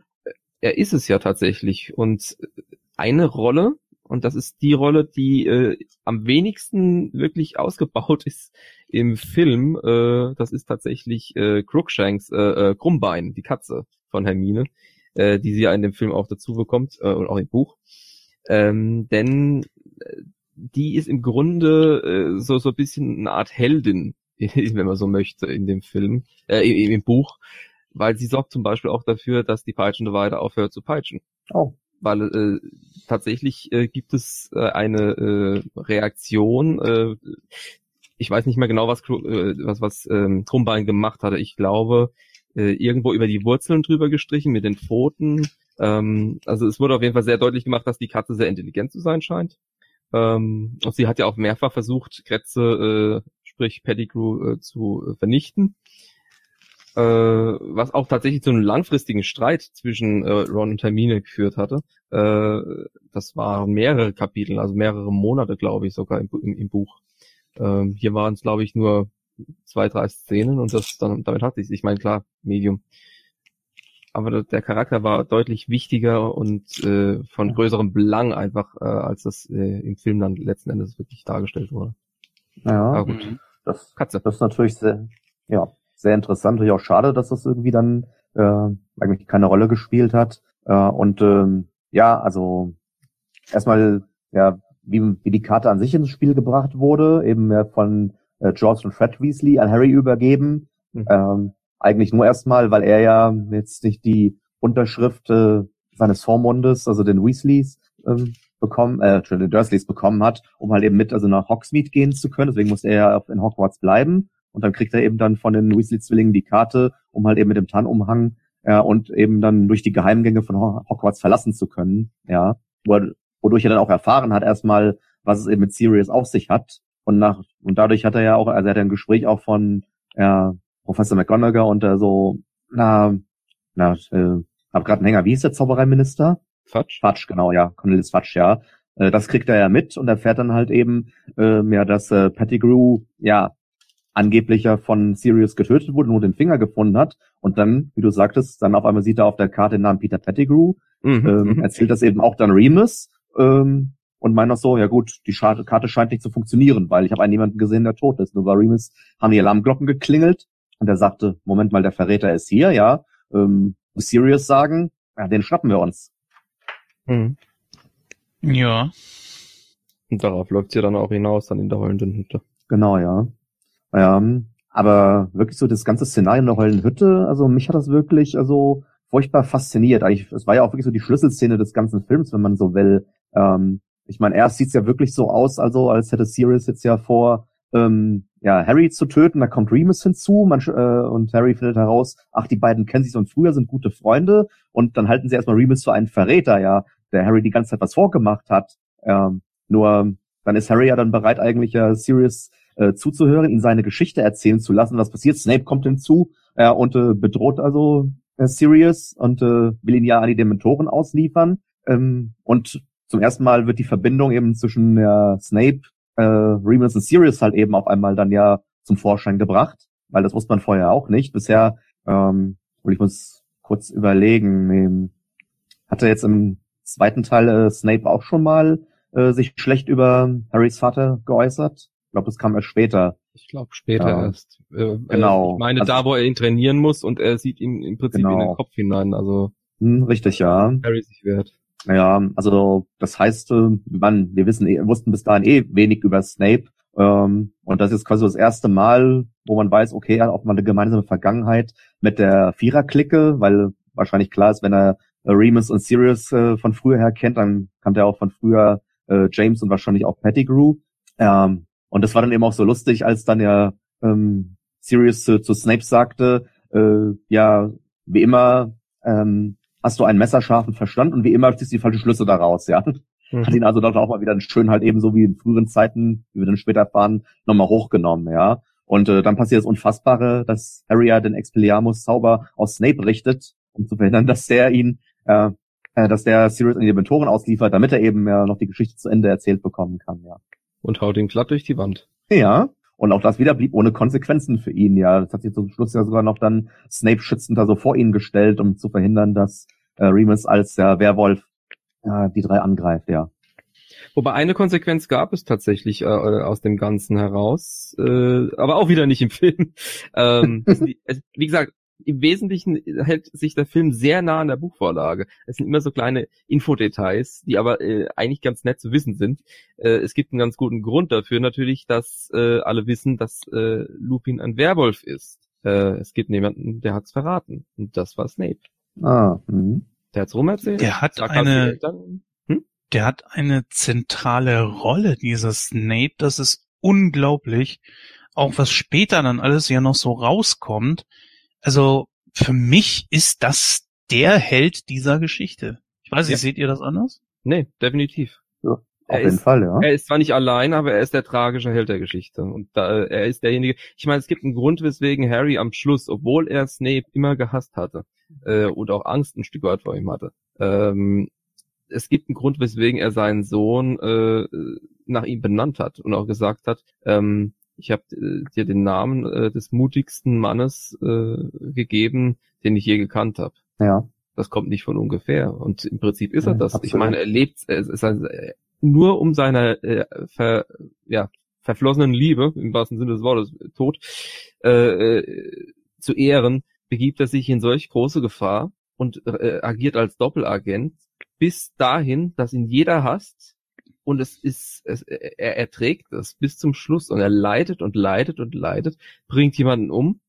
Er ist es ja tatsächlich. Und eine Rolle, und das ist die Rolle, die äh, am wenigsten wirklich ausgebaut ist im Film, äh, das ist tatsächlich äh, Crookshanks, äh, äh, Krummbein, die Katze von Hermine äh, die sie ja in dem Film auch dazu bekommt äh, und auch im Buch. Ähm, denn äh, die ist im Grunde äh, so so ein bisschen eine Art Heldin, wenn man so möchte, in dem Film, äh, im, im Buch, weil sie sorgt zum Beispiel auch dafür, dass die peitschende Weide aufhört zu peitschen. Oh. Weil äh, tatsächlich äh, gibt es äh, eine äh, Reaktion. Äh, ich weiß nicht mehr genau, was äh, was was ähm, Trumbein gemacht hatte. Ich glaube, äh, irgendwo über die Wurzeln drüber gestrichen mit den Pfoten. Ähm, also es wurde auf jeden Fall sehr deutlich gemacht, dass die Katze sehr intelligent zu sein scheint. Ähm, und sie hat ja auch mehrfach versucht, Kretze, äh, sprich Pettigrew, äh, zu vernichten. Äh, was auch tatsächlich zu einem langfristigen Streit zwischen äh, Ron und Hermine geführt hatte. Äh, das waren mehrere Kapitel, also mehrere Monate, glaube ich, sogar im, im, im Buch. Ähm, hier waren es, glaube ich, nur zwei, drei Szenen und das dann damit hat sich. Ich meine, klar, Medium. Aber der Charakter war deutlich wichtiger und äh, von größerem Belang einfach, äh, als das äh, im Film dann letzten Endes wirklich dargestellt wurde. Ja, Aber gut. Das, Katze. das ist natürlich sehr, ja, sehr interessant. Natürlich auch schade, dass das irgendwie dann äh, eigentlich keine Rolle gespielt hat. Äh, und ähm, ja, also erstmal, ja, wie, wie die Karte an sich ins Spiel gebracht wurde, eben ja von äh, George und Fred Weasley an Harry übergeben. Mhm. Ähm, eigentlich nur erstmal, weil er ja jetzt nicht die Unterschrift äh, seines Vormundes, also den Weasleys, ähm, bekommen, äh, den Dursleys bekommen hat, um halt eben mit also nach Hogsmeade gehen zu können. Deswegen muss er ja in Hogwarts bleiben. Und dann kriegt er eben dann von den Weasley-Zwillingen die Karte, um halt eben mit dem Tarnumhang ja, und eben dann durch die Geheimgänge von Hogwarts verlassen zu können. Ja, wodurch er dann auch erfahren hat erstmal, was es eben mit Sirius auf sich hat. Und nach und dadurch hat er ja auch, also er hat ein Gespräch auch von ja, Professor McGonagall und äh, so, na, na, äh, hab gerade einen Hänger, wie ist der Zaubereiminister? Fatsch. Fatsch, genau, ja, Cornelis Fatsch, ja. Äh, das kriegt er ja mit und erfährt dann halt eben, äh, ja, dass äh, Pettigrew, ja, angeblich ja von Sirius getötet wurde, nur den Finger gefunden hat. Und dann, wie du sagtest, dann auf einmal sieht er auf der Karte den Namen Peter Pettigrew, mhm, ähm, mhm. erzählt das eben auch dann Remus, ähm, und meint noch so, ja gut, die Karte scheint nicht zu funktionieren, weil ich habe einen jemanden gesehen, der tot ist. Nur bei Remus haben die Alarmglocken geklingelt und er sagte, Moment mal, der Verräter ist hier, ja. Ähm, Sirius sagen, ja, den schnappen wir uns. Mhm. Ja. Und darauf läuft sie dann auch hinaus, dann in der heulenden Hütte. Genau, ja. Ja, aber wirklich so das ganze Szenario in der heulenden Hütte, also mich hat das wirklich, also furchtbar fasziniert. Eigentlich, es war ja auch wirklich so die Schlüsselszene des ganzen Films, wenn man so will. Ähm, ich meine, erst sieht's ja wirklich so aus, also als hätte Sirius jetzt ja vor, ähm, ja, Harry zu töten. Da kommt Remus hinzu man, äh, und Harry findet heraus, ach, die beiden kennen sich von früher, sind gute Freunde. Und dann halten sie erstmal Remus für einen Verräter, ja, der Harry die ganze Zeit was vorgemacht hat. Ähm, nur dann ist Harry ja dann bereit, eigentlich ja Sirius äh, zuzuhören, ihn seine Geschichte erzählen zu lassen. Was passiert? Snape kommt hinzu äh, und äh, bedroht also äh, Sirius und äh, will ihn ja an die Dementoren ausliefern. Ähm, und zum ersten Mal wird die Verbindung eben zwischen der Snape, äh, Remus und Sirius halt eben auf einmal dann ja zum Vorschein gebracht, weil das wusste man vorher auch nicht. Bisher, ähm, und ich muss kurz überlegen, ähm, hatte jetzt im zweiten Teil äh, Snape auch schon mal äh, sich schlecht über Harrys Vater geäußert. Ich glaube, das kam erst später. Ich glaube später ja. erst. Äh, genau. Ich meine, also, da wo er ihn trainieren muss und er sieht ihm im Prinzip genau. in den Kopf hinein. Also hm, richtig, ja. Harry sich wehrt. Ja, also das heißt, äh, man, wir wissen, eh, wussten bis dahin eh wenig über Snape. Ähm, und das ist quasi das erste Mal, wo man weiß, okay, er hat auch mal eine gemeinsame Vergangenheit mit der Vierer-Clique, weil wahrscheinlich klar ist, wenn er äh, Remus und Sirius äh, von früher her kennt, dann kannte er auch von früher äh, James und wahrscheinlich auch Pettigrew. Ähm, und das war dann eben auch so lustig, als dann ja ähm, Sirius zu, zu Snape sagte, äh, ja, wie immer, ähm, hast du einen messerscharfen Verstand und wie immer ziehst du die falschen Schlüsse daraus, ja. Mhm. Hat ihn also dort auch mal wieder schön halt eben so wie in früheren Zeiten, wie wir dann später fahren, nochmal hochgenommen, ja. Und äh, dann passiert das Unfassbare, dass Harry ja den Expelliarmus Zauber aus Snape richtet, um zu verhindern, dass der ihn, äh, äh, dass der Sirius in die Dementoren ausliefert, damit er eben ja noch die Geschichte zu Ende erzählt bekommen kann, ja. Und haut ihn glatt durch die Wand. Ja. Und auch das wieder blieb ohne Konsequenzen für ihn, ja. Das hat sich zum Schluss ja sogar noch dann Snape schützend da so vor ihn gestellt, um zu verhindern, dass äh, Remus als der Werwolf äh, die drei angreift, ja. Wobei eine Konsequenz gab es tatsächlich äh, aus dem Ganzen heraus, äh, aber auch wieder nicht im Film. Ähm, wie gesagt, im Wesentlichen hält sich der Film sehr nah an der Buchvorlage. Es sind immer so kleine Infodetails, die aber äh, eigentlich ganz nett zu wissen sind. Äh, es gibt einen ganz guten Grund dafür natürlich, dass äh, alle wissen, dass äh, Lupin ein Werwolf ist. Äh, es gibt jemanden, der hat's verraten. Und das war Snape. Ah, mh. Der hat's rumerzählt. Der hat eine, hm? der hat eine zentrale Rolle, dieser Snape. Das ist unglaublich. Auch was später dann alles ja noch so rauskommt also für mich ist das der Held dieser Geschichte. Ich weiß nicht, ja. seht ihr das anders? Nee, definitiv. Ja, auf er jeden ist, Fall, ja. Er ist zwar nicht allein, aber er ist der tragische Held der Geschichte. Und da, er ist derjenige, ich meine, es gibt einen Grund, weswegen Harry am Schluss, obwohl er Snape immer gehasst hatte, äh, und auch Angst ein Stück weit vor ihm hatte, ähm, es gibt einen Grund, weswegen er seinen Sohn äh, nach ihm benannt hat und auch gesagt hat, ähm, ich habe äh, dir den Namen äh, des mutigsten Mannes äh, gegeben, den ich je gekannt habe. Ja. Das kommt nicht von ungefähr. Und im Prinzip ist er das. Absolut. Ich meine, er lebt ist ein, nur um seine äh, ver, ja, verflossenen Liebe, im wahrsten Sinne des Wortes, tot, äh, äh, zu ehren, begibt er sich in solch große Gefahr und äh, agiert als Doppelagent bis dahin, dass ihn jeder hasst und es ist, es, er erträgt es bis zum Schluss und er leidet und leidet und leidet, bringt jemanden um,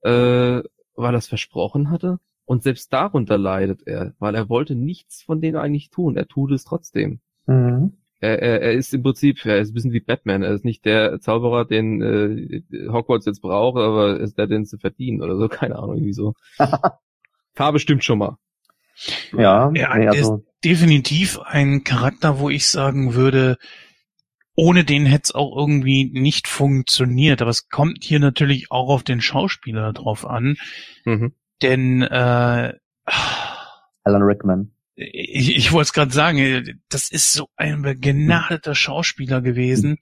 äh, weil er es versprochen hatte und selbst darunter leidet er, weil er wollte nichts von denen eigentlich tun, er tut es trotzdem. Mhm. Er, er, er ist im Prinzip, er ist ein bisschen wie Batman, er ist nicht der Zauberer, den äh, Hogwarts jetzt braucht, aber ist der, den zu verdienen oder so, keine Ahnung, irgendwie so. Farbe stimmt schon mal. Ja, ja nee, also definitiv ein Charakter, wo ich sagen würde, ohne den hätte es auch irgendwie nicht funktioniert. Aber es kommt hier natürlich auch auf den Schauspieler drauf an. Mhm. Denn äh, Alan Rickman. Ich, ich wollte es gerade sagen, das ist so ein begnadeter Schauspieler gewesen.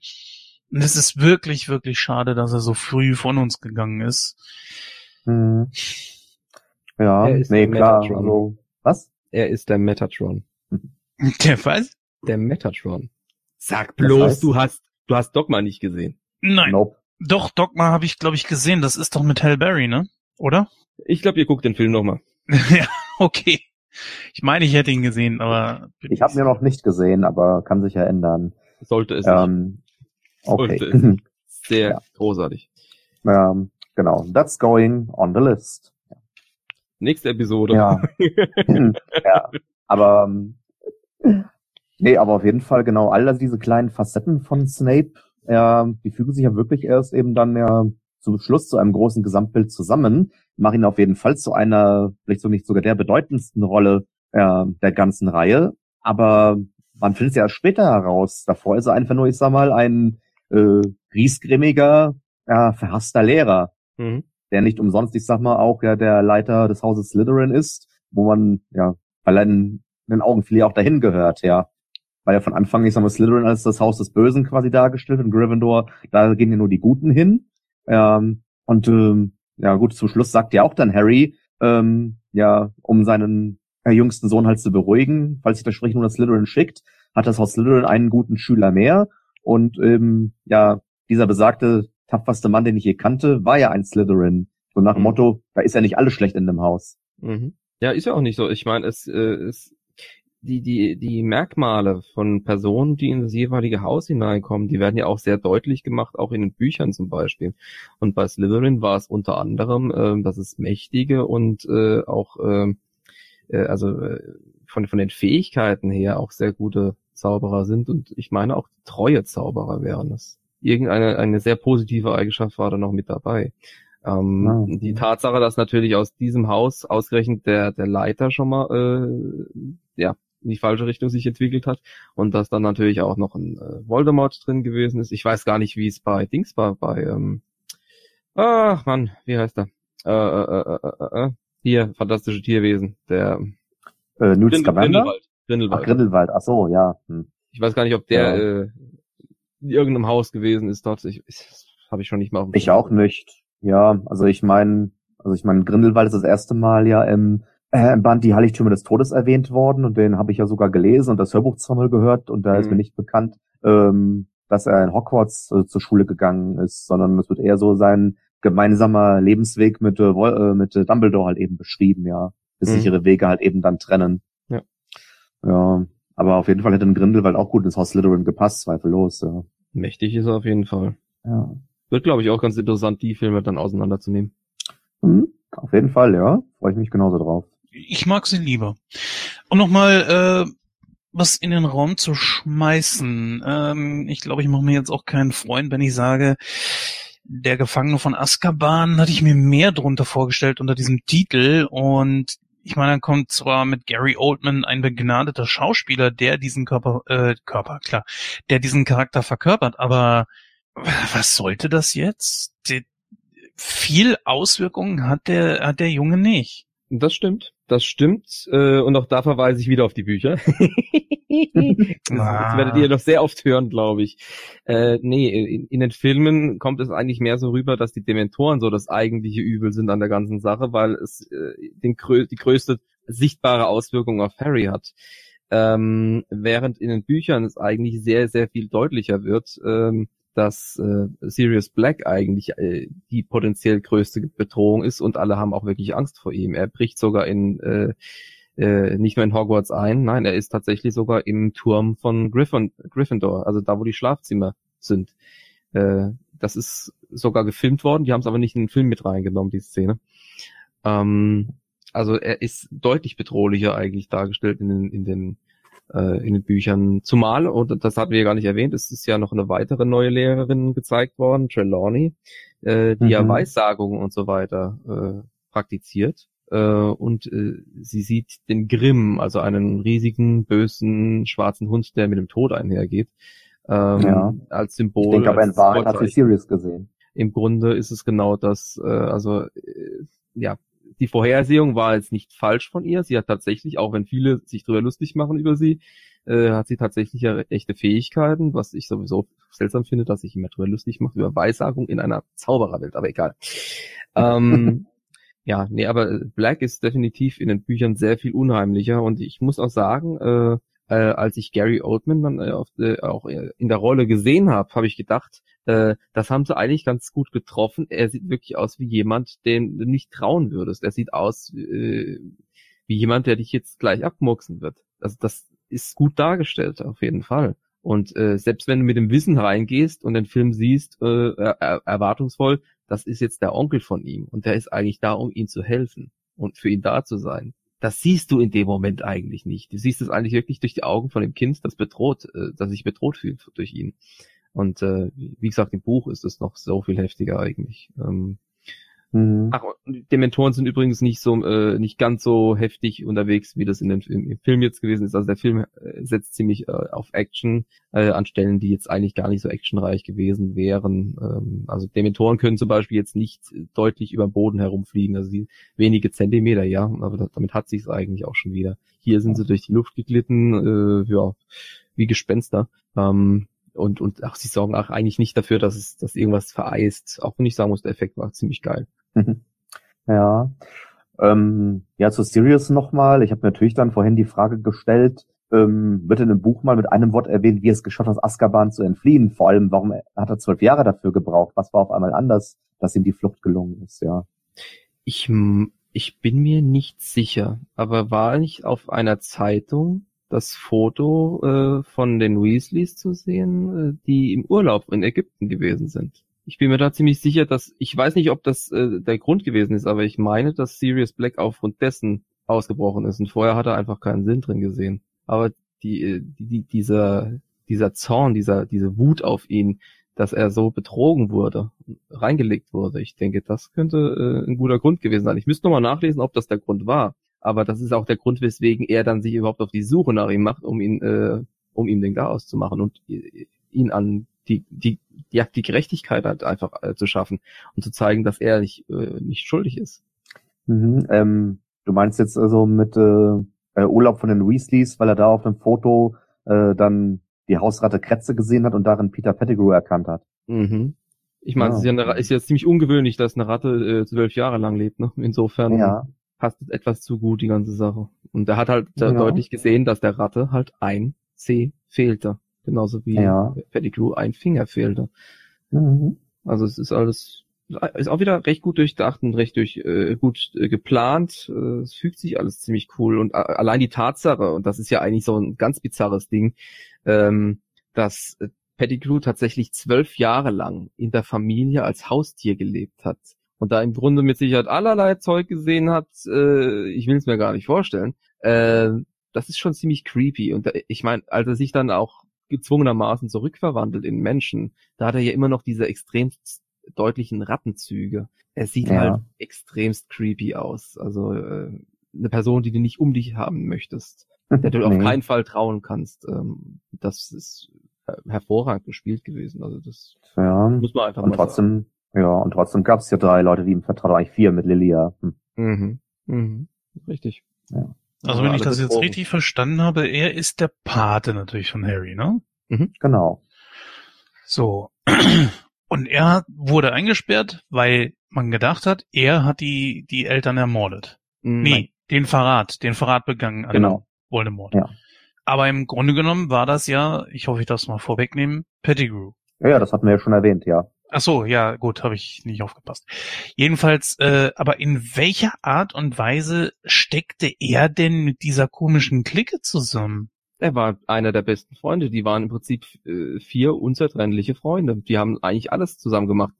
Und es ist wirklich, wirklich schade, dass er so früh von uns gegangen ist. Mhm. Ja, nee, klar. Also, was? Er ist der Metatron. Der was? Der Metatron. Sag bloß, das heißt? du hast, du hast Dogma nicht gesehen. Nein. Nope. Doch, Dogma habe ich, glaube ich, gesehen. Das ist doch mit Halle Berry, ne? Oder? Ich glaube, ihr guckt den Film nochmal. ja, okay. Ich meine, ich hätte ihn gesehen, aber. Ich habe ihn noch nicht gesehen, aber kann sich ja ändern. Sollte es ähm, Okay. Sollte es. Sehr ja. großartig. Ähm, genau. That's going on the list. Nächste Episode. Ja. ja. Aber ähm, nee, aber auf jeden Fall genau all diese kleinen Facetten von Snape, äh, die fügen sich ja wirklich erst eben dann ja zum Schluss zu einem großen Gesamtbild zusammen, machen ihn auf jeden Fall zu einer, vielleicht so nicht sogar der bedeutendsten Rolle äh, der ganzen Reihe. Aber man findet es ja später heraus. Davor ist er einfach nur, ich sag mal, ein äh, griesgrimmiger, ja, verhasster Lehrer. Mhm der nicht umsonst, ich sag mal, auch ja der Leiter des Hauses Slytherin ist, wo man, ja, weil er in den Augen viele auch dahin gehört, ja. Weil ja von Anfang, ich sag mal, Slytherin als das Haus des Bösen quasi dargestellt und Gryffindor, da gehen ja nur die Guten hin. Ähm, und ähm, ja gut, zum Schluss sagt ja auch dann Harry, ähm, ja, um seinen äh, jüngsten Sohn halt zu beruhigen, falls sich das Sprich nur das Slytherin schickt, hat das Haus Slytherin einen guten Schüler mehr. Und ähm, ja, dieser besagte tapferste Mann, den ich je kannte, war ja ein Slytherin. So nach dem mhm. Motto, da ist ja nicht alles schlecht in dem Haus. Mhm. Ja, ist ja auch nicht so. Ich meine, es äh, ist die, die, die Merkmale von Personen, die in das jeweilige Haus hineinkommen, die werden ja auch sehr deutlich gemacht, auch in den Büchern zum Beispiel. Und bei Slytherin war es unter anderem, äh, dass es mächtige und äh, auch, äh, äh, also äh, von, von den Fähigkeiten her auch sehr gute Zauberer sind und ich meine auch treue Zauberer wären es irgendeine eine sehr positive Eigenschaft war da noch mit dabei. Ähm, Ah, Die. Tatsache, dass natürlich aus diesem Haus ausgerechnet der, der Leiter schon mal äh, ja, in die falsche Richtung sich entwickelt hat und dass dann natürlich auch noch ein äh, Voldemort drin gewesen ist. Ich weiß gar nicht, wie es bei Dings war, bei ähm, ach Mann, wie heißt er? Äh, äh, äh, äh, äh, hier, fantastische Tierwesen, der Äh, Newt Grindel- Scamander? Grindelwald. Ach, Grindelwald. Grindelwald. Ach so, ja. Hm. Ich weiß gar nicht, ob der Ja. äh, in irgendeinem Haus gewesen ist dort. Ich, ich habe ich schon nicht mal auf dem Ich Schirm. auch nicht. Ja, also ich meine, also ich meine, Grindelwald ist das erste Mal ja im, äh, im Band Die Heiligtümer des Todes erwähnt worden und den habe ich ja sogar gelesen und das Hörbuch zweimal gehört und da ist Mhm. mir nicht bekannt, ähm, dass er in Hogwarts äh, zur Schule gegangen ist, sondern es wird eher so sein gemeinsamer Lebensweg mit, äh, äh, mit Dumbledore halt eben beschrieben, ja. Bis sich Mhm. ihre Wege halt eben dann trennen. Ja. Ja, aber auf jeden Fall hätte ein Grindelwald auch gut ins Haus Slytherin gepasst, zweifellos, ja. Mächtig ist er auf jeden Fall. Ja. Wird, glaube ich, auch ganz interessant, die Filme dann auseinanderzunehmen. Mhm. Auf jeden Fall, ja. Freue ich mich genauso drauf. Ich mag sie lieber. Um nochmal äh, was in den Raum zu schmeißen. Ähm, ich glaube, ich mache mir jetzt auch keinen Freund, wenn ich sage, der Gefangene von Azkaban hatte ich mir mehr drunter vorgestellt unter diesem Titel und ich meine, dann kommt zwar mit Gary Oldman ein begnadeter Schauspieler, der diesen Körper, äh, Körper, klar, der diesen Charakter verkörpert, aber was sollte das jetzt? Die, viel Auswirkungen hat der, hat der Junge nicht. Das stimmt, das stimmt. Äh, und auch da verweise ich wieder auf die Bücher. das, Ah. das werdet ihr noch sehr oft hören, glaube ich. Äh, nee, in, in den Filmen kommt es eigentlich mehr so rüber, dass die Dementoren so das eigentliche Übel sind an der ganzen Sache, weil es äh, den, die größte sichtbare Auswirkung auf Harry hat. Ähm, während in den Büchern es eigentlich sehr, sehr viel deutlicher wird, ähm, dass äh, Sirius Black eigentlich äh, die potenziell größte Bedrohung ist und alle haben auch wirklich Angst vor ihm. Er bricht sogar in äh, äh, nicht nur in Hogwarts ein, nein, er ist tatsächlich sogar im Turm von Gryffin Gryffindor, also da, wo die Schlafzimmer sind. Äh, das ist sogar gefilmt worden, die haben es aber nicht in den Film mit reingenommen, die Szene. Ähm, also er ist deutlich bedrohlicher eigentlich dargestellt in den, in den äh, in den Büchern. Zumal, und das hatten wir ja gar nicht erwähnt, es ist ja noch eine weitere neue Lehrerin gezeigt worden, Trelawney, äh, die ja Mhm. Weissagungen und so weiter äh, praktiziert. Äh, und äh, sie sieht den Grimm, also einen riesigen, bösen, schwarzen Hund, der mit dem Tod einhergeht, ähm, Ja. als Symbol. Ich denke aber in Wahrheit hat sie Sirius gesehen. im Grunde ist es genau das, äh, also äh, ja, die Vorhersehung war jetzt nicht falsch von ihr. Sie hat tatsächlich, auch wenn viele sich drüber lustig machen über sie, äh, hat sie tatsächlich ja echte Fähigkeiten, was ich sowieso seltsam finde, dass sich immer drüber lustig macht über Weissagung in einer Zaubererwelt, aber egal. ähm, ja, nee, aber Black ist definitiv in den Büchern sehr viel unheimlicher und ich muss auch sagen, äh, äh, als ich Gary Oldman dann äh, auf, äh, auch äh, in der Rolle gesehen habe, habe ich gedacht, äh, das haben sie eigentlich ganz gut getroffen. Er sieht wirklich aus wie jemand, den du nicht trauen würdest. Er sieht aus äh, wie jemand, der dich jetzt gleich abmurksen wird. Also das ist gut dargestellt, auf jeden Fall. Und äh, selbst wenn du mit dem Wissen reingehst und den Film siehst, äh, er erwartungsvoll, das ist jetzt der Onkel von ihm und der ist eigentlich da, um ihm zu helfen und für ihn da zu sein. Das siehst du in dem Moment eigentlich nicht. Du siehst es eigentlich wirklich durch die Augen von dem Kind, das bedroht, äh, das sich bedroht fühlt durch ihn. Und äh, wie gesagt, im Buch ist es noch so viel heftiger eigentlich. Ähm, Mhm. Ach, und Dementoren sind übrigens nicht so, äh, nicht ganz so heftig unterwegs, wie das in den, im, im Film jetzt gewesen ist. Also der Film äh, setzt ziemlich äh, auf Action äh, an Stellen, die jetzt eigentlich gar nicht so actionreich gewesen wären. Ähm, also Dementoren können zum Beispiel jetzt nicht deutlich über den Boden herumfliegen, also die wenige Zentimeter, ja, aber da, damit hat sich's eigentlich auch schon wieder. Hier sind sie durch die Luft geglitten, äh, ja, wie Gespenster. Ähm, und, und ach, sie sorgen auch eigentlich nicht dafür, dass es, dass irgendwas vereist. Auch wenn ich sagen muss, der Effekt war ziemlich geil. Ja. Ähm, ja, zu Sirius nochmal. Ich habe natürlich dann vorhin die Frage gestellt, ähm, wird in dem Buch mal mit einem Wort erwähnt, wie es geschafft hat, Azkaban zu entfliehen? Vor allem, warum hat er zwölf Jahre dafür gebraucht? Was war auf einmal anders, dass ihm die Flucht gelungen ist, ja. Ich, ich bin mir nicht sicher, aber war nicht auf einer Zeitung das Foto äh, von den Weasleys zu sehen, äh, die im Urlaub in Ägypten gewesen sind? Ich bin mir da ziemlich sicher, dass ich weiß nicht, ob das äh, der Grund gewesen ist, aber ich meine, dass Sirius Black aufgrund dessen ausgebrochen ist und vorher hat er einfach keinen Sinn drin gesehen. Aber die, äh, die, die dieser dieser Zorn, dieser diese Wut auf ihn, dass er so betrogen wurde, reingelegt wurde. Ich denke, das könnte äh, ein guter Grund gewesen sein. Ich müsste nochmal nachlesen, ob das der Grund war. Aber das ist auch der Grund, weswegen er dann sich überhaupt auf die Suche nach ihm macht, um ihn, äh, um ihm den Chaos zu machen und ihn an die, die, ja, die Gerechtigkeit halt einfach äh, zu schaffen und zu zeigen, dass er nicht, äh, nicht schuldig ist. Mhm, ähm, du meinst jetzt also mit äh, äh, Urlaub von den Weasleys, weil er da auf dem Foto äh, dann die Hausratte Kretze gesehen hat und darin Peter Pettigrew erkannt hat. Mhm. Ich meine, ja. es ist ja, eine, ist ja ziemlich ungewöhnlich, dass eine Ratte äh, zwölf Jahre lang lebt. Ne? Insofern ja. passt es etwas zu gut, die ganze Sache. Und er hat halt ja. deutlich gesehen, dass der Ratte halt ein C fehlte. Genauso wie ja. Pettigrew ein Finger fehlte. Mhm. Also es ist alles ist auch wieder recht gut durchdacht und recht durch äh, gut äh, geplant. Äh, es fügt sich alles ziemlich cool und äh, allein die Tatsache und das ist ja eigentlich so ein ganz bizarres Ding, ähm, dass äh, Pettigrew tatsächlich zwölf Jahre lang in der Familie als Haustier gelebt hat und da im Grunde mit Sicherheit allerlei Zeug gesehen hat. Äh, ich will es mir gar nicht vorstellen. Äh, das ist schon ziemlich creepy und äh, ich meine, als er sich dann auch gezwungenermaßen zurückverwandelt in Menschen, da hat er ja immer noch diese extrem deutlichen Rattenzüge. Er sieht ja. halt extremst creepy aus. Also äh, eine Person, die du nicht um dich haben möchtest, der du nee. auf keinen Fall trauen kannst. Ähm, das ist äh, hervorragend gespielt gewesen. Also das ja. muss man einfach und mal trotzdem, sagen. Ja, und trotzdem gab es ja drei Leute, die ihm vertrauen, eigentlich vier mit Lilia. Hm. Mhm. Mhm. Richtig. Ja. Also wenn ich das jetzt richtig verstanden habe, er ist der Pate natürlich von Harry, ne? Mhm. Genau. So. Und er wurde eingesperrt, weil man gedacht hat, er hat die, die Eltern ermordet. Mhm. Nee, den Verrat, den Verrat begangen an genau. Voldemort. Ja. Aber im Grunde genommen war das ja, ich hoffe, ich darf es mal vorwegnehmen, Pettigrew. Ja, ja, das hatten wir ja schon erwähnt, ja. Ach so, ja, gut, habe ich nicht aufgepasst. Jedenfalls, äh, aber in welcher Art und Weise steckte er denn mit dieser komischen Clique zusammen? Er war einer der besten Freunde. Die waren im Prinzip äh, vier unzertrennliche Freunde. Die haben eigentlich alles zusammen gemacht.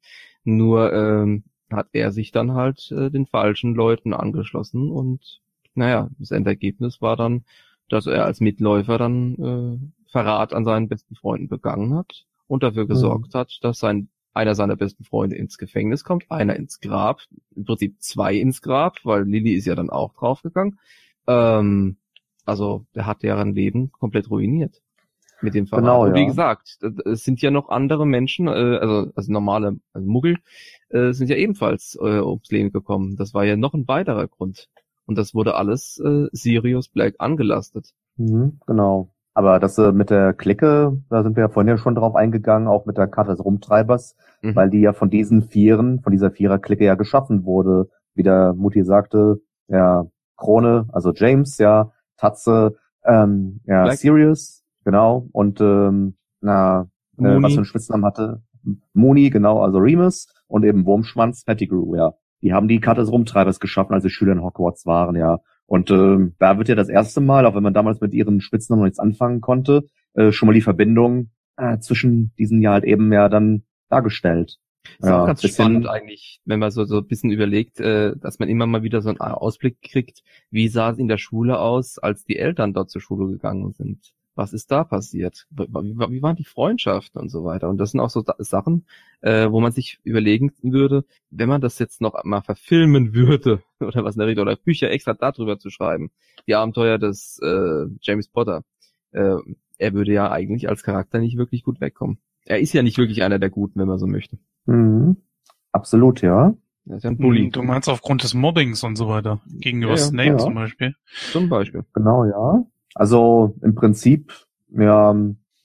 Nur ähm, hat er sich dann halt äh, den falschen Leuten angeschlossen und naja, das Endergebnis war dann, dass er als Mitläufer dann äh, Verrat an seinen besten Freunden begangen hat und dafür mhm. gesorgt mhm. hat, dass sein einer seiner besten Freunde ins Gefängnis kommt, einer ins Grab, im Prinzip zwei ins Grab, weil Lilly ist ja dann auch draufgegangen. Ähm, also der hat deren Leben komplett ruiniert mit dem Verrat. Genau, Und wie ja. gesagt, es sind ja noch andere Menschen, äh, also, also normale also Muggel, äh, sind ja ebenfalls äh, ums Leben gekommen. Das war ja noch ein weiterer Grund. Und das wurde alles äh, Sirius Black angelastet. Mhm, genau. Aber das äh, mit der Clique, da sind wir ja vorhin ja schon drauf eingegangen, auch mit der Karte des Rumtreibers, mhm. weil die ja von diesen Vieren, von dieser Vierer-Clique ja geschaffen wurde. Wie der Mutti sagte, ja, Krone, also James, ja, Tatze, ähm, ja, Black. Sirius, genau, und ähm, na, äh, was für einen Spitznamen hatte, Mooney, genau, also Remus und eben Wurmschwanz, Pettigrew, ja. Die haben die Karte des Rumtreibers geschaffen, als sie Schüler in Hogwarts waren, ja. Und ähm, da wird ja das erste Mal, auch wenn man damals mit ihren Spitznamen noch nichts anfangen konnte, äh, schon mal die Verbindung äh, zwischen diesen ja halt eben ja dann dargestellt. Das ja, ist ganz spannend eigentlich, wenn man so, so ein bisschen überlegt, äh, dass man immer mal wieder so einen Ausblick kriegt, wie sah es in der Schule aus, als die Eltern dort zur Schule gegangen sind. Was ist da passiert? Wie, wie waren die Freundschaften und so weiter? Und das sind auch so Sachen, äh, wo man sich überlegen würde, wenn man das jetzt noch mal verfilmen würde, oder was in der Rede, oder Bücher extra darüber zu schreiben, die Abenteuer des äh, James Potter, äh, er würde ja eigentlich als Charakter nicht wirklich gut wegkommen. Er ist ja nicht wirklich einer der Guten, wenn man so möchte. Mhm. Absolut, ja. Das ist ja ein Bully. Hm, du meinst aufgrund des Mobbings und so weiter. Gegenüber ja, Snape ja. zum Beispiel. Zum Beispiel. Genau, ja. Also im Prinzip, ja,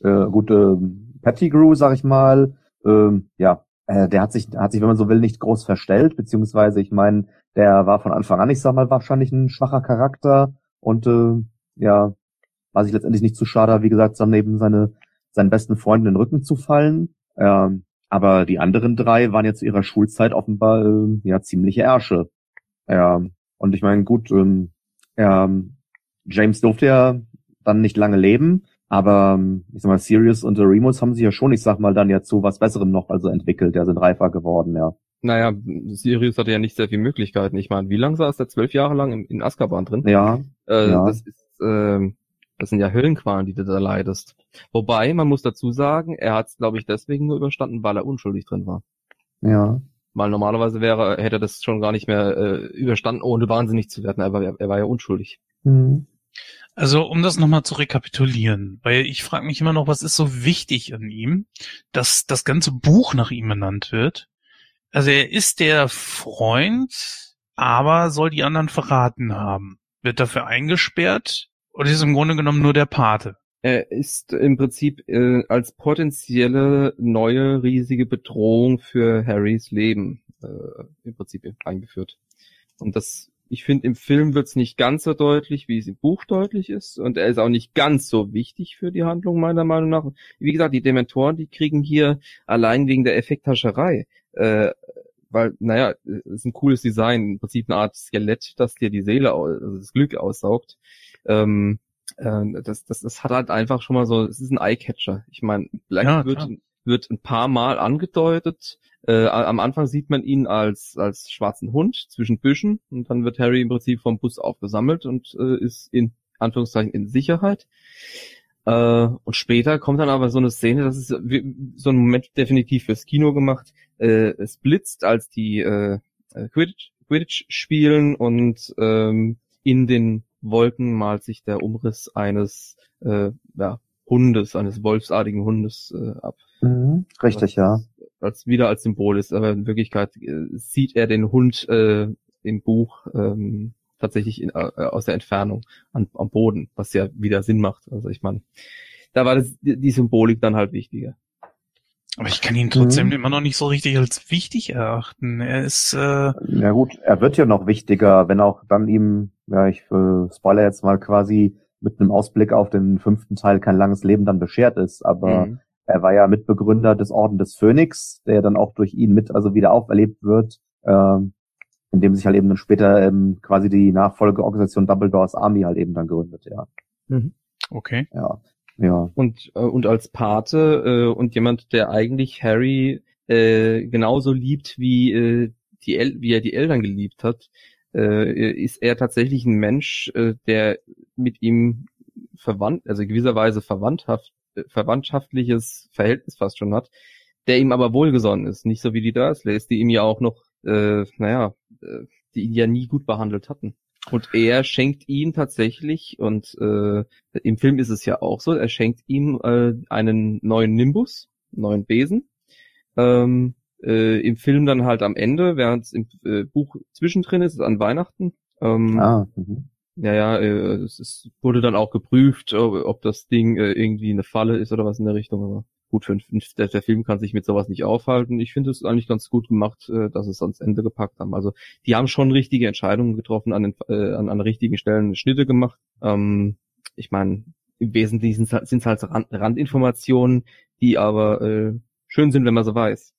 äh, gute äh, Pettigrew, sag ich mal, ähm, ja, äh, der hat sich, hat sich, wenn man so will, nicht groß verstellt, beziehungsweise ich meine, der war von Anfang an, ich sag mal, wahrscheinlich ein schwacher Charakter und äh, ja, war sich letztendlich nicht zu schade, wie gesagt, neben seine seinen besten Freunden in den Rücken zu fallen. Ähm, aber die anderen drei waren jetzt zu ihrer Schulzeit offenbar äh, ja ziemliche Ärsche. Ja, und ich meine, gut, ähm, ähm, James durfte ja dann nicht lange leben, aber ähm, ich sag mal, Sirius und Remus haben sich ja schon, ich sag mal, dann ja zu was Besserem noch also entwickelt, ja, sind reifer geworden, ja. Naja, Sirius hatte ja nicht sehr viele Möglichkeiten. Ich meine, wie lange saß er? Zwölf Jahre lang in, in Azkaban drin? Ja. Äh, ja. Das ist, äh, Das sind ja Höllenqualen, die du da leidest. Wobei, man muss dazu sagen, er hat es, glaube ich, deswegen nur überstanden, weil er unschuldig drin war. Ja. Weil normalerweise wäre, hätte er das schon gar nicht mehr äh, überstanden, ohne wahnsinnig zu werden. Er war, er war ja unschuldig. Mhm. Also um das nochmal zu rekapitulieren, weil ich frage mich immer noch, was ist so wichtig an ihm, dass das ganze Buch nach ihm benannt wird. Also er ist der Freund, aber soll die anderen verraten haben. Wird dafür eingesperrt oder ist im Grunde genommen nur der Pate? Er ist im Prinzip äh, als potenzielle neue riesige Bedrohung für Harrys Leben äh, im Prinzip eingeführt. Und das ich finde, im Film wird es nicht ganz so deutlich, wie es im Buch deutlich ist. Und er ist auch nicht ganz so wichtig für die Handlung, meiner Meinung nach. Wie gesagt, die Dementoren, die kriegen hier allein wegen der Effekthascherei. Äh, weil, naja, es ist ein cooles Design, im Prinzip eine Art Skelett, das dir die Seele, also das Glück aussaugt. Ähm, äh, das, das, das hat halt einfach schon mal so, es ist ein Eyecatcher. Ich meine, Black ja, wird, wird ein paar Mal angedeutet, äh, am Anfang sieht man ihn als, als schwarzen Hund zwischen Büschen und dann wird Harry im Prinzip vom Bus aufgesammelt und äh, ist in Anführungszeichen in Sicherheit. Äh, und später kommt dann aber so eine Szene, das ist so ein Moment definitiv fürs Kino gemacht. Äh, es blitzt, als die äh, Quidditch, Quidditch spielen und ähm, in den Wolken malt sich der Umriss eines äh, ja, Hundes, eines wolfsartigen Hundes äh, ab. Mhm, richtig, ja als wieder als Symbol ist, aber in Wirklichkeit äh, sieht er den Hund äh, im Buch ähm, tatsächlich in, äh, aus der Entfernung an, am Boden, was ja wieder Sinn macht. Also ich meine, da war das, die Symbolik dann halt wichtiger. Aber ich kann ihn trotzdem mhm. immer noch nicht so richtig als wichtig erachten. Er ist. Äh ja gut, er wird ja noch wichtiger, wenn auch dann ihm, ja, ich äh, spoiler jetzt mal quasi mit einem Ausblick auf den fünften Teil kein langes Leben dann beschert ist. Aber mhm. Er war ja Mitbegründer des Orden des Phönix, der dann auch durch ihn mit also wieder auferlebt wird, ähm, indem sich halt eben dann später ähm, quasi die Nachfolgeorganisation Dumbledores Army halt eben dann gründet, ja. Mhm. Okay. Ja. Ja. Und, äh, und als Pate äh, und jemand, der eigentlich Harry äh, genauso liebt, wie, äh, die El wie er die Eltern geliebt hat, äh, ist er tatsächlich ein Mensch, äh, der mit ihm verwandt, also gewisserweise verwandthaft verwandtschaftliches Verhältnis fast schon hat, der ihm aber wohlgesonnen ist, nicht so wie die Dursleys, die ihm ja auch noch, äh, naja, äh, die ihn ja nie gut behandelt hatten. Und er schenkt ihm tatsächlich, und äh, im Film ist es ja auch so, er schenkt ihm äh, einen neuen Nimbus, neuen Besen. Ähm, äh, Im Film dann halt am Ende, während es im äh, Buch zwischendrin ist, an Weihnachten. Ähm, ah, mhm. Ja, ja, äh, es ist, wurde dann auch geprüft, ob das Ding äh, irgendwie eine Falle ist oder was in der Richtung. Aber gut, für, der, der Film kann sich mit sowas nicht aufhalten. Ich finde es eigentlich ganz gut gemacht, äh, dass es ans Ende gepackt haben. Also die haben schon richtige Entscheidungen getroffen, an den, äh, an, an richtigen Stellen Schnitte gemacht. Ähm, ich meine, im Wesentlichen sind es halt Rand, Randinformationen, die aber äh, schön sind, wenn man sie weiß.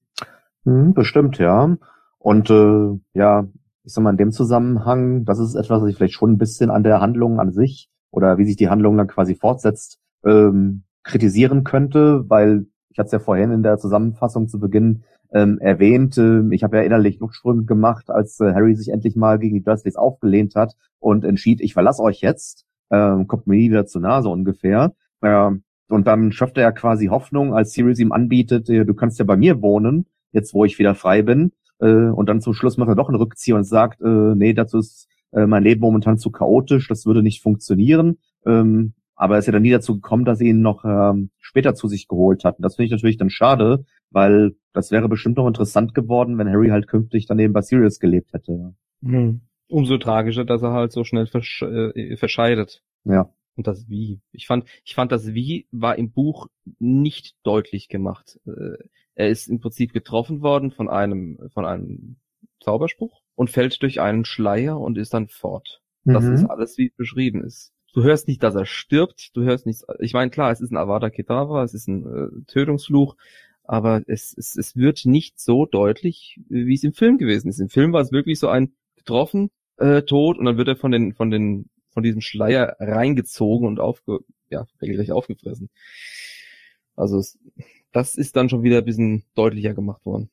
Hm, bestimmt, ja. Und äh, ja, ich sag mal, in dem Zusammenhang, das ist etwas, was ich vielleicht schon ein bisschen an der Handlung an sich oder wie sich die Handlung dann quasi fortsetzt, ähm, kritisieren könnte, weil ich hatte es ja vorhin in der Zusammenfassung zu Beginn ähm, erwähnt, äh, ich habe ja innerlich Luftsprünge gemacht, als äh, Harry sich endlich mal gegen die Dursleys aufgelehnt hat und entschied, ich verlasse euch jetzt, ähm, kommt mir nie wieder zu Nase ungefähr. Äh, und dann schöpft er ja quasi Hoffnung, als Sirius ihm anbietet, äh, du kannst ja bei mir wohnen, jetzt wo ich wieder frei bin. Äh, und dann zum Schluss macht er doch einen Rückzieher und sagt, äh, nee, dazu ist äh, mein Leben momentan zu chaotisch, das würde nicht funktionieren. Ähm, aber er ist ja dann nie dazu gekommen, dass er ihn noch ähm, später zu sich geholt hat. Und das finde ich natürlich dann schade, weil das wäre bestimmt noch interessant geworden, wenn Harry halt künftig daneben bei Sirius gelebt hätte. Mhm. Umso tragischer, dass er halt so schnell versch äh, verscheidet. Ja. Und das Wie. Ich fand, ich fand das Wie war im Buch nicht deutlich gemacht. Äh, er ist im Prinzip getroffen worden von einem, von einem Zauberspruch und fällt durch einen Schleier und ist dann fort. Das mhm. ist alles, wie es beschrieben ist. Du hörst nicht, dass er stirbt, du hörst nicht, ich meine, klar, es ist ein Avada Kedavra, es ist ein äh, Tötungsfluch, aber es, es, es wird nicht so deutlich, wie es im Film gewesen ist. Im Film war es wirklich so ein getroffen, äh, tot und dann wird er von den, von den, von diesem Schleier reingezogen und aufge, ja, regelrecht aufgefressen. Also es, das ist dann schon wieder ein bisschen deutlicher gemacht worden.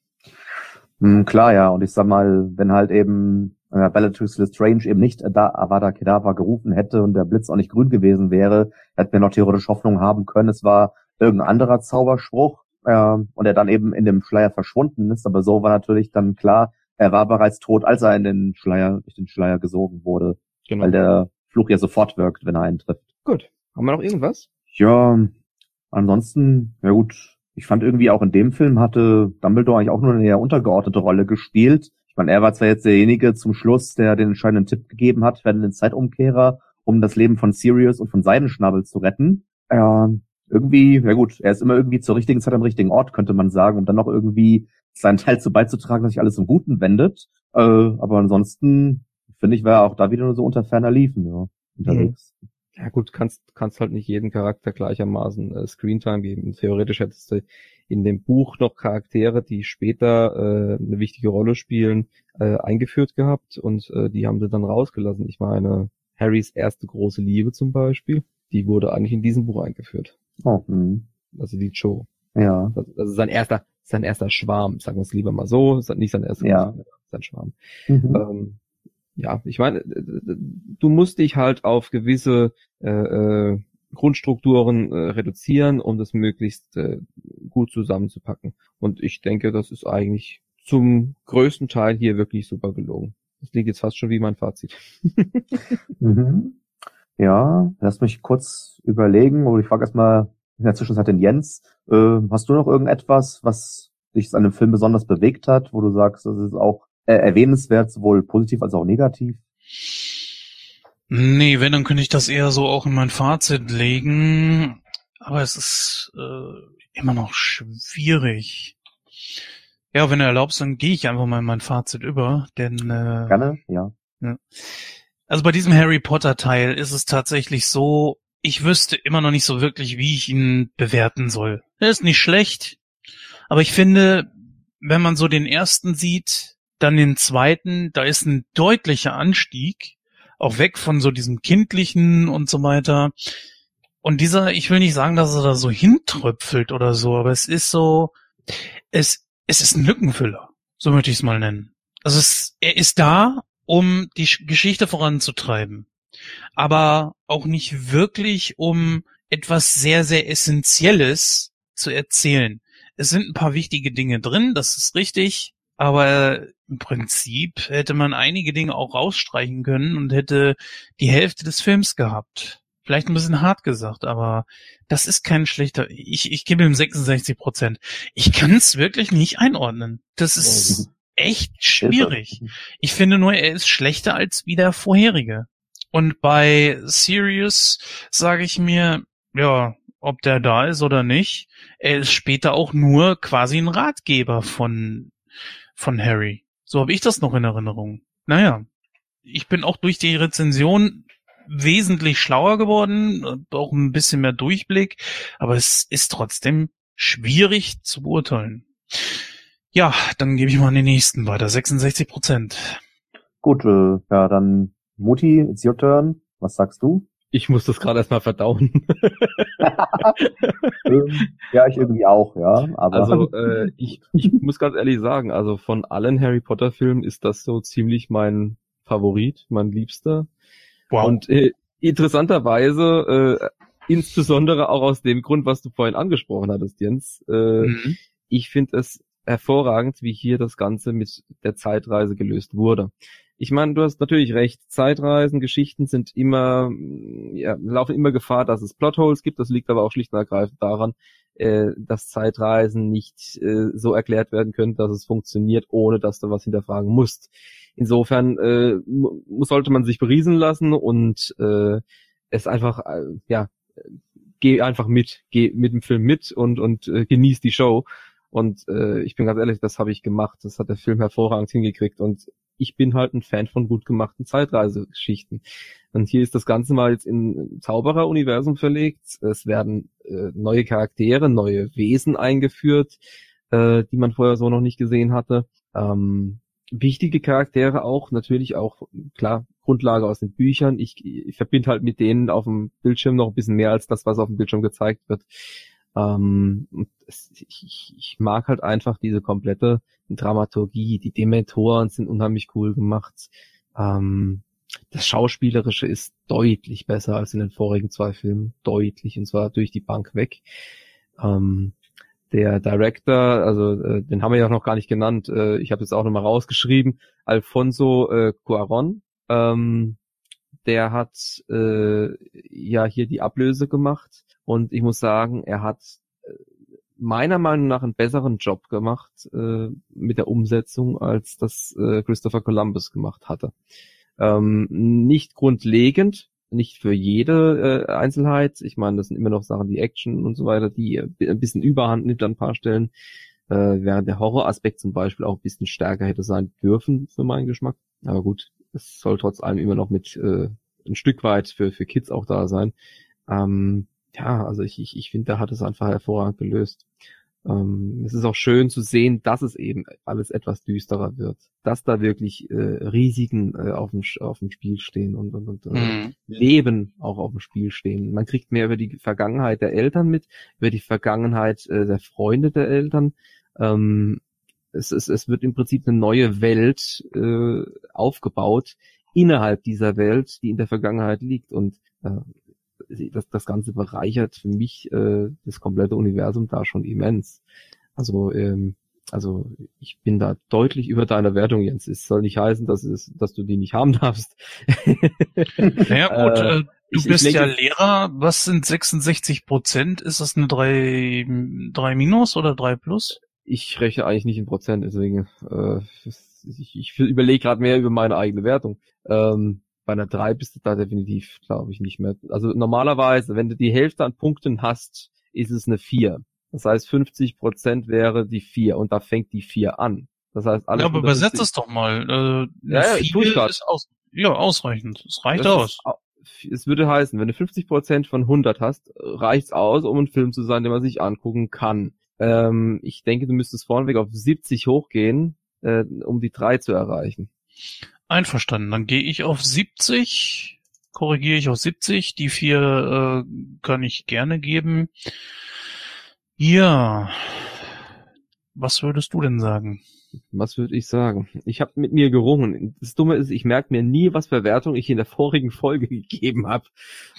Hm, klar, ja. Und ich sag mal, wenn halt eben äh, Bellatrix Lestrange eben nicht da Avada Kedavra gerufen hätte und der Blitz auch nicht grün gewesen wäre, hätten wir noch theoretisch Hoffnung haben können. Es war irgendein anderer Zauberspruch äh, und er dann eben in dem Schleier verschwunden ist. Aber so war natürlich dann klar, er war bereits tot, als er in den Schleier, durch den Schleier gesogen wurde. Genau. Weil der Fluch ja sofort wirkt, wenn er eintrifft. Gut. Haben wir noch irgendwas? Ja, ansonsten, ja gut, ich fand irgendwie auch in dem Film hatte Dumbledore eigentlich auch nur eine eher untergeordnete Rolle gespielt. Ich meine, er war zwar jetzt derjenige zum Schluss, der den entscheidenden Tipp gegeben hat, werden den Zeitumkehrer, um das Leben von Sirius und von Seidenschnabel zu retten. Ja, irgendwie, ja gut, er ist immer irgendwie zur richtigen Zeit am richtigen Ort, könnte man sagen, um dann noch irgendwie seinen Teil zu beizutragen, dass sich alles zum Guten wendet. Äh, aber ansonsten, finde ich, war er auch da wieder nur so unter ferner Liefen, ja, unterwegs. Mhm. Ja gut, kannst kannst halt nicht jeden Charakter gleichermaßen äh, Screentime geben. Theoretisch hättest du in dem Buch noch Charaktere, die später äh, eine wichtige Rolle spielen, äh, eingeführt gehabt und äh, die haben sie dann rausgelassen. Ich meine, Harrys erste große Liebe zum Beispiel, die wurde eigentlich in diesem Buch eingeführt. Oh, mh. Also die Joe. Ja. Das, das ist sein erster, sein erster Schwarm, sagen wir es lieber mal so, nicht sein erster, ja. sein Schwarm. Mhm. Ähm, ja, ich meine, du musst dich halt auf gewisse äh, äh, Grundstrukturen äh, reduzieren, um das möglichst äh, gut zusammenzupacken. Und ich denke, das ist eigentlich zum größten Teil hier wirklich super gelungen. Das liegt jetzt fast schon wie mein Fazit. mhm. Ja, lass mich kurz überlegen, oder ich frage erstmal in der Zwischenzeit den Jens. Äh, hast du noch irgendetwas, was dich an dem Film besonders bewegt hat, wo du sagst, das ist auch äh, erwähnenswert, sowohl positiv als auch negativ? Nee, wenn, dann könnte ich das eher so auch in mein Fazit legen. Aber es ist äh, immer noch schwierig. Ja, wenn du erlaubst, dann gehe ich einfach mal in mein Fazit über, denn äh, gerne, ja. ja. Also bei diesem Harry Potter Teil ist es tatsächlich so, ich wüsste immer noch nicht so wirklich, wie ich ihn bewerten soll. Er ist nicht schlecht, aber ich finde, wenn man so den ersten sieht, dann den zweiten, da ist ein deutlicher Anstieg auch weg von so diesem kindlichen und so weiter. Und dieser, ich will nicht sagen, dass er da so hintröpfelt oder so, aber es ist so, es, es ist ein Lückenfüller. So möchte ich es mal nennen. Also es, er ist da, um die Geschichte voranzutreiben. Aber auch nicht wirklich, um etwas sehr, sehr Essentielles zu erzählen. Es sind ein paar wichtige Dinge drin, das ist richtig. Aber im Prinzip hätte man einige Dinge auch rausstreichen können und hätte die Hälfte des Films gehabt. Vielleicht ein bisschen hart gesagt, aber das ist kein schlechter. Ich, ich gebe ihm 66 Prozent. Ich kann es wirklich nicht einordnen. Das ist echt schwierig. Ich finde nur, er ist schlechter als wie der vorherige. Und bei Sirius sage ich mir, ja, ob der da ist oder nicht, er ist später auch nur quasi ein Ratgeber von von Harry. So habe ich das noch in Erinnerung. Naja, ich bin auch durch die Rezension wesentlich schlauer geworden, auch ein bisschen mehr Durchblick, aber es ist trotzdem schwierig zu beurteilen. Ja, dann gebe ich mal an den nächsten weiter. 66 Prozent. Gut, äh, ja, dann Mutti, it's your turn. Was sagst du? Ich muss das gerade erstmal verdauen. Ähm, ja, ich irgendwie auch, ja. Aber also äh, ich, ich muss ganz ehrlich sagen, also von allen Harry Potter Filmen ist das so ziemlich mein Favorit, mein Liebster. Wow. Und äh, interessanterweise, äh, insbesondere auch aus dem Grund, was du vorhin angesprochen hattest, Jens, äh, mhm. ich finde es hervorragend, wie hier das Ganze mit der Zeitreise gelöst wurde ich meine, du hast natürlich recht. Zeitreisen, Geschichten sind immer, ja, laufen immer Gefahr, dass es Plotholes gibt. Das liegt aber auch schlicht und ergreifend daran, äh, dass Zeitreisen nicht äh, so erklärt werden können, dass es funktioniert, ohne dass du was hinterfragen musst. Insofern äh, sollte man sich beriesen lassen und äh, es einfach, äh, ja, geh einfach mit, geh mit dem Film mit und und äh, genieß die Show. Und äh, ich bin ganz ehrlich, das habe ich gemacht. Das hat der Film hervorragend hingekriegt. Und ich bin halt ein Fan von gut gemachten Zeitreisegeschichten. Und hier ist das Ganze mal jetzt in Zauberer-Universum verlegt. Es werden äh, neue Charaktere, neue Wesen eingeführt, äh, die man vorher so noch nicht gesehen hatte. Ähm, wichtige Charaktere auch, natürlich auch, klar, Grundlage aus den Büchern. Ich, ich verbinde halt mit denen auf dem Bildschirm noch ein bisschen mehr als das, was auf dem Bildschirm gezeigt wird. Ähm, es, ich, ich mag halt einfach diese komplette Dramaturgie. Die Dementoren sind unheimlich cool gemacht. Ähm, das Schauspielerische ist deutlich besser als in den vorigen zwei Filmen. Deutlich, und zwar durch die Bank weg. Ähm, der Director, also äh, den haben wir ja noch gar nicht genannt, äh, ich habe es auch nochmal rausgeschrieben, Alfonso äh, Cuaron, ähm, der hat äh, ja hier die Ablöse gemacht und ich muss sagen, er hat äh, meiner Meinung nach einen besseren Job gemacht äh, mit der Umsetzung, als das äh, Christopher Columbus gemacht hatte. Ähm, nicht grundlegend, nicht für jede äh, Einzelheit. Ich meine, das sind immer noch Sachen, die Action und so weiter, die ein bisschen Überhand nimmt an ein paar Stellen, äh, während der Horroraspekt zum Beispiel auch ein bisschen stärker hätte sein dürfen für meinen Geschmack. Aber gut, es soll trotz allem immer noch mit äh, ein Stück weit für, für Kids auch da sein. Ähm, ja, also ich, ich, ich finde, da hat es einfach hervorragend gelöst. Ähm, es ist auch schön zu sehen, dass es eben alles etwas düsterer wird, dass da wirklich äh, Risiken äh, auf, dem, auf dem Spiel stehen und, und, und äh, mhm. Leben auch auf dem Spiel stehen. Man kriegt mehr über die Vergangenheit der Eltern mit, über die Vergangenheit äh, der Freunde der Eltern. Ähm, es, es, es wird im Prinzip eine neue Welt äh, aufgebaut innerhalb dieser Welt, die in der Vergangenheit liegt und äh, das, das Ganze bereichert für mich äh, das komplette Universum da schon immens. Also, ähm, also ich bin da deutlich über deiner Wertung, Jens. Es soll nicht heißen, dass, es, dass du die nicht haben darfst. naja gut, äh, äh, du ich, bist ich ja Lehrer. Was sind 66 Prozent? Ist das eine 3, 3 minus oder 3 plus? Ich rechne eigentlich nicht in Prozent, deswegen äh, ich, ich überlege gerade mehr über meine eigene Wertung. Ähm, bei einer 3 bist du da definitiv, glaube ich, nicht mehr. Also normalerweise, wenn du die Hälfte an Punkten hast, ist es eine 4. Das heißt, 50 Prozent wäre die 4 und da fängt die 4 an. Das heißt, alles. Ja, aber übersetzt es doch mal. Äh, ja, ja, tue ich ist aus, ja, ausreichend. Es reicht das aus. Ist, es würde heißen, wenn du 50 Prozent von 100 hast, reicht's aus, um ein Film zu sein, den man sich angucken kann. Ähm, ich denke, du müsstest vorneweg auf 70 hochgehen, äh, um die 3 zu erreichen. Einverstanden. Dann gehe ich auf 70, korrigiere ich auf 70. Die vier äh, kann ich gerne geben. Ja. Was würdest du denn sagen? Was würde ich sagen? Ich habe mit mir gerungen. Das Dumme ist, ich merke mir nie, was für Wertung ich in der vorigen Folge gegeben habe.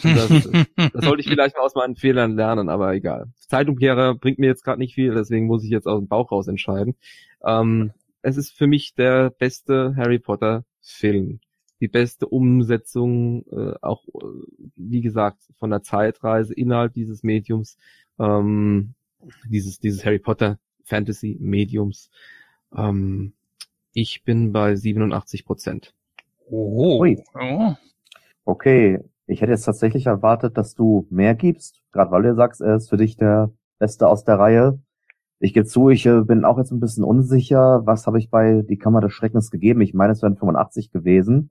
Das, das sollte ich vielleicht mal aus meinen Fehlern lernen, aber egal. Zeitumkehrer bringt mir jetzt gerade nicht viel, deswegen muss ich jetzt aus dem Bauch raus entscheiden. Ähm, es ist für mich der beste Harry Potter Film. Die beste Umsetzung, äh, auch äh, wie gesagt, von der Zeitreise innerhalb dieses Mediums, ähm, dieses, dieses Harry Potter Fantasy Mediums. Ähm, ich bin bei 87 Prozent. Oh. oh. Okay, ich hätte jetzt tatsächlich erwartet, dass du mehr gibst, gerade weil du sagst, er ist für dich der Beste aus der Reihe. Ich gebe zu, ich äh, bin auch jetzt ein bisschen unsicher. Was habe ich bei Die Kammer des Schreckens gegeben? Ich meine, es wären 85 gewesen.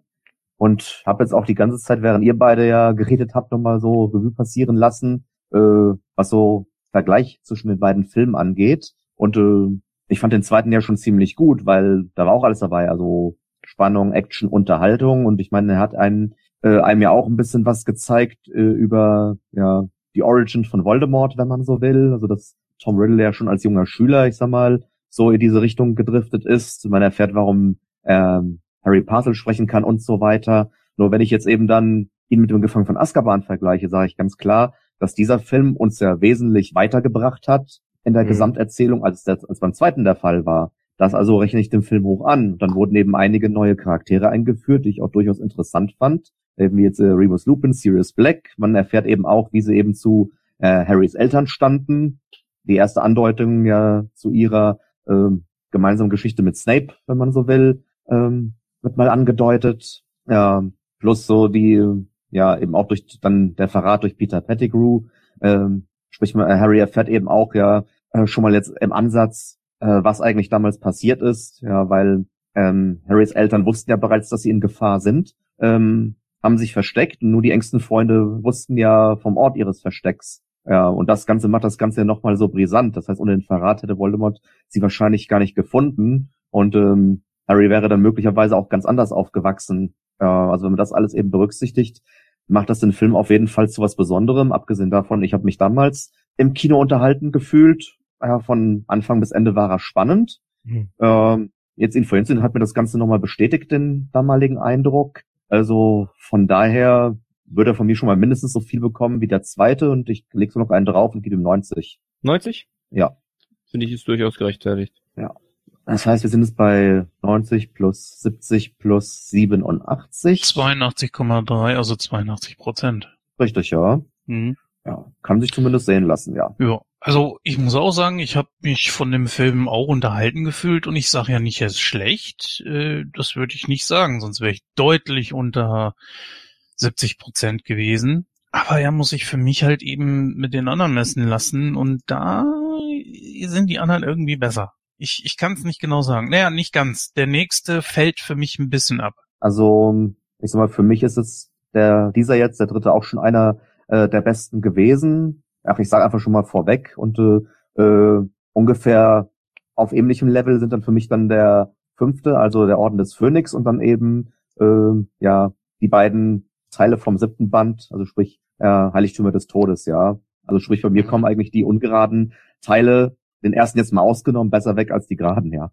Und habe jetzt auch die ganze Zeit, während ihr beide ja geredet habt, nochmal so Revue passieren lassen, äh, was so Vergleich zwischen den beiden Filmen angeht. Und äh, ich fand den zweiten ja schon ziemlich gut, weil da war auch alles dabei. Also Spannung, Action, Unterhaltung. Und ich meine, er hat einen, äh, einem ja auch ein bisschen was gezeigt äh, über ja die Origin von Voldemort, wenn man so will. Also das Tom Riddle ja schon als junger Schüler, ich sag mal, so in diese Richtung gedriftet ist. Man erfährt, warum ähm, Harry Parcel sprechen kann und so weiter. Nur wenn ich jetzt eben dann ihn mit dem Gefangen von Azkaban vergleiche, sage ich ganz klar, dass dieser Film uns ja wesentlich weitergebracht hat in der mhm. Gesamterzählung, als, das, als beim zweiten der Fall war. Das also rechne ich dem Film hoch an. Dann wurden eben einige neue Charaktere eingeführt, die ich auch durchaus interessant fand. Eben wie jetzt äh, Remus Lupin, Sirius Black. Man erfährt eben auch, wie sie eben zu äh, Harrys Eltern standen die erste Andeutung ja zu ihrer ähm, gemeinsamen Geschichte mit Snape, wenn man so will, ähm, wird mal angedeutet. Ja, plus so die, ja, eben auch durch dann der Verrat durch Peter Pettigrew. Ähm, sprich, äh, Harry erfährt eben auch ja äh, schon mal jetzt im Ansatz, äh, was eigentlich damals passiert ist, ja, weil ähm, Harrys Eltern wussten ja bereits, dass sie in Gefahr sind, ähm, haben sich versteckt und nur die engsten Freunde wussten ja vom Ort ihres Verstecks. Ja, und das Ganze macht das Ganze ja nochmal so brisant. Das heißt, ohne den Verrat hätte Voldemort sie wahrscheinlich gar nicht gefunden. Und ähm, Harry wäre dann möglicherweise auch ganz anders aufgewachsen. Äh, also wenn man das alles eben berücksichtigt, macht das den Film auf jeden Fall zu was Besonderem. Abgesehen davon, ich habe mich damals im Kino unterhalten gefühlt. Ja, von Anfang bis Ende war er spannend. Mhm. Ähm, jetzt in Forensik hat mir das Ganze nochmal bestätigt, den damaligen Eindruck. Also von daher würde er von mir schon mal mindestens so viel bekommen wie der zweite und ich lege so noch einen drauf und gebe ihm 90. 90? Ja. Finde ich ist durchaus gerechtfertigt. Ja. Das heißt, wir sind jetzt bei 90 plus 70 plus 87. 82,3, also 82 Prozent. Richtig, ja. Mhm. Ja, kann sich zumindest sehen lassen, ja. Ja, also ich muss auch sagen, ich habe mich von dem Film auch unterhalten gefühlt und ich sage ja nicht, er ist schlecht. Äh, das würde ich nicht sagen, sonst wäre ich deutlich unter 70 Prozent gewesen. Aber er muss sich für mich halt eben mit den anderen messen lassen und da sind die anderen irgendwie besser. Ich, ich kann es nicht genau sagen. Naja, nicht ganz. Der nächste fällt für mich ein bisschen ab. Also, ich sag mal, für mich ist es der, dieser jetzt, der dritte, auch schon einer äh, der besten gewesen. Ach, ich sage einfach schon mal vorweg und äh, äh, ungefähr auf ähnlichem Level sind dann für mich dann der fünfte, also der Orden des Phönix und dann eben äh, ja die beiden Teile vom siebten Band, also sprich äh, Heiligtümer des Todes, ja. Also sprich, bei mir kommen eigentlich die ungeraden Teile, den ersten jetzt mal ausgenommen, besser weg als die geraden, ja.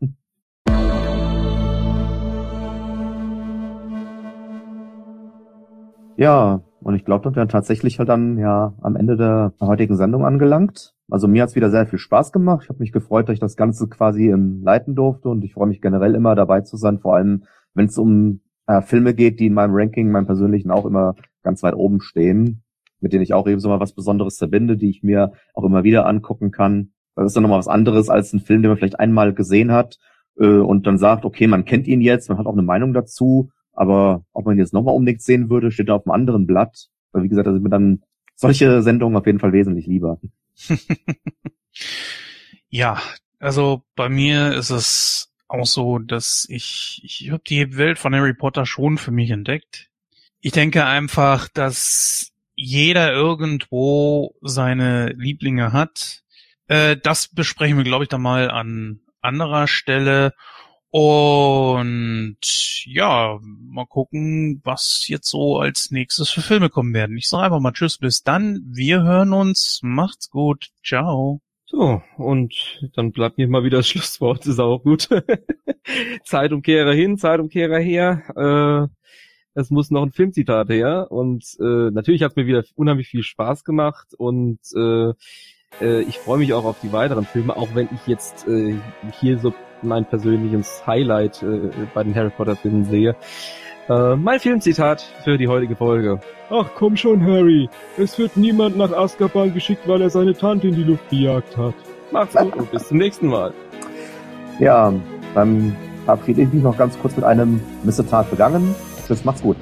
Ja, und ich glaube, dann wären tatsächlich halt dann ja am Ende der heutigen Sendung angelangt. Also mir hat's wieder sehr viel Spaß gemacht. Ich habe mich gefreut, dass ich das Ganze quasi im leiten durfte und ich freue mich generell immer dabei zu sein, vor allem wenn es um äh, Filme geht, die in meinem Ranking, meinem persönlichen auch immer ganz weit oben stehen, mit denen ich auch eben so mal was Besonderes verbinde, die ich mir auch immer wieder angucken kann. Das ist dann nochmal was anderes als ein Film, den man vielleicht einmal gesehen hat äh, und dann sagt, okay, man kennt ihn jetzt, man hat auch eine Meinung dazu aber ob man jetzt nochmal unbedingt sehen würde, steht da auf einem anderen Blatt. Weil wie gesagt, da sind mir dann solche Sendungen auf jeden Fall wesentlich lieber. ja, also bei mir ist es auch so, dass ich, ich habe die Welt von Harry Potter schon für mich entdeckt. Ich denke einfach, dass jeder irgendwo seine Lieblinge hat. Äh, das besprechen wir, glaube ich, dann mal an anderer Stelle. Und ja, mal gucken, was jetzt so als nächstes für Filme kommen werden. Ich sage einfach mal Tschüss, bis dann. Wir hören uns. Macht's gut. Ciao. So, und dann bleibt mir mal wieder das Schlusswort, ist auch gut. Zeitumkehrer hin, Zeitumkehrer her. Äh, es muss noch ein Filmzitat her. Und äh, natürlich hat es mir wieder unheimlich viel Spaß gemacht und äh, äh, ich freue mich auch auf die weiteren Filme, auch wenn ich jetzt äh, hier so mein persönliches Highlight äh, bei den Harry Potter Filmen sehe. Äh, mein Filmzitat für die heutige Folge. Ach komm schon, Harry. Es wird niemand nach Azkaban geschickt, weil er seine Tante in die Luft gejagt hat. Macht's gut und bis zum nächsten Mal. Ja, dann verabschiede ich mich noch ganz kurz mit einem Missetat begangen. Tschüss, macht's gut.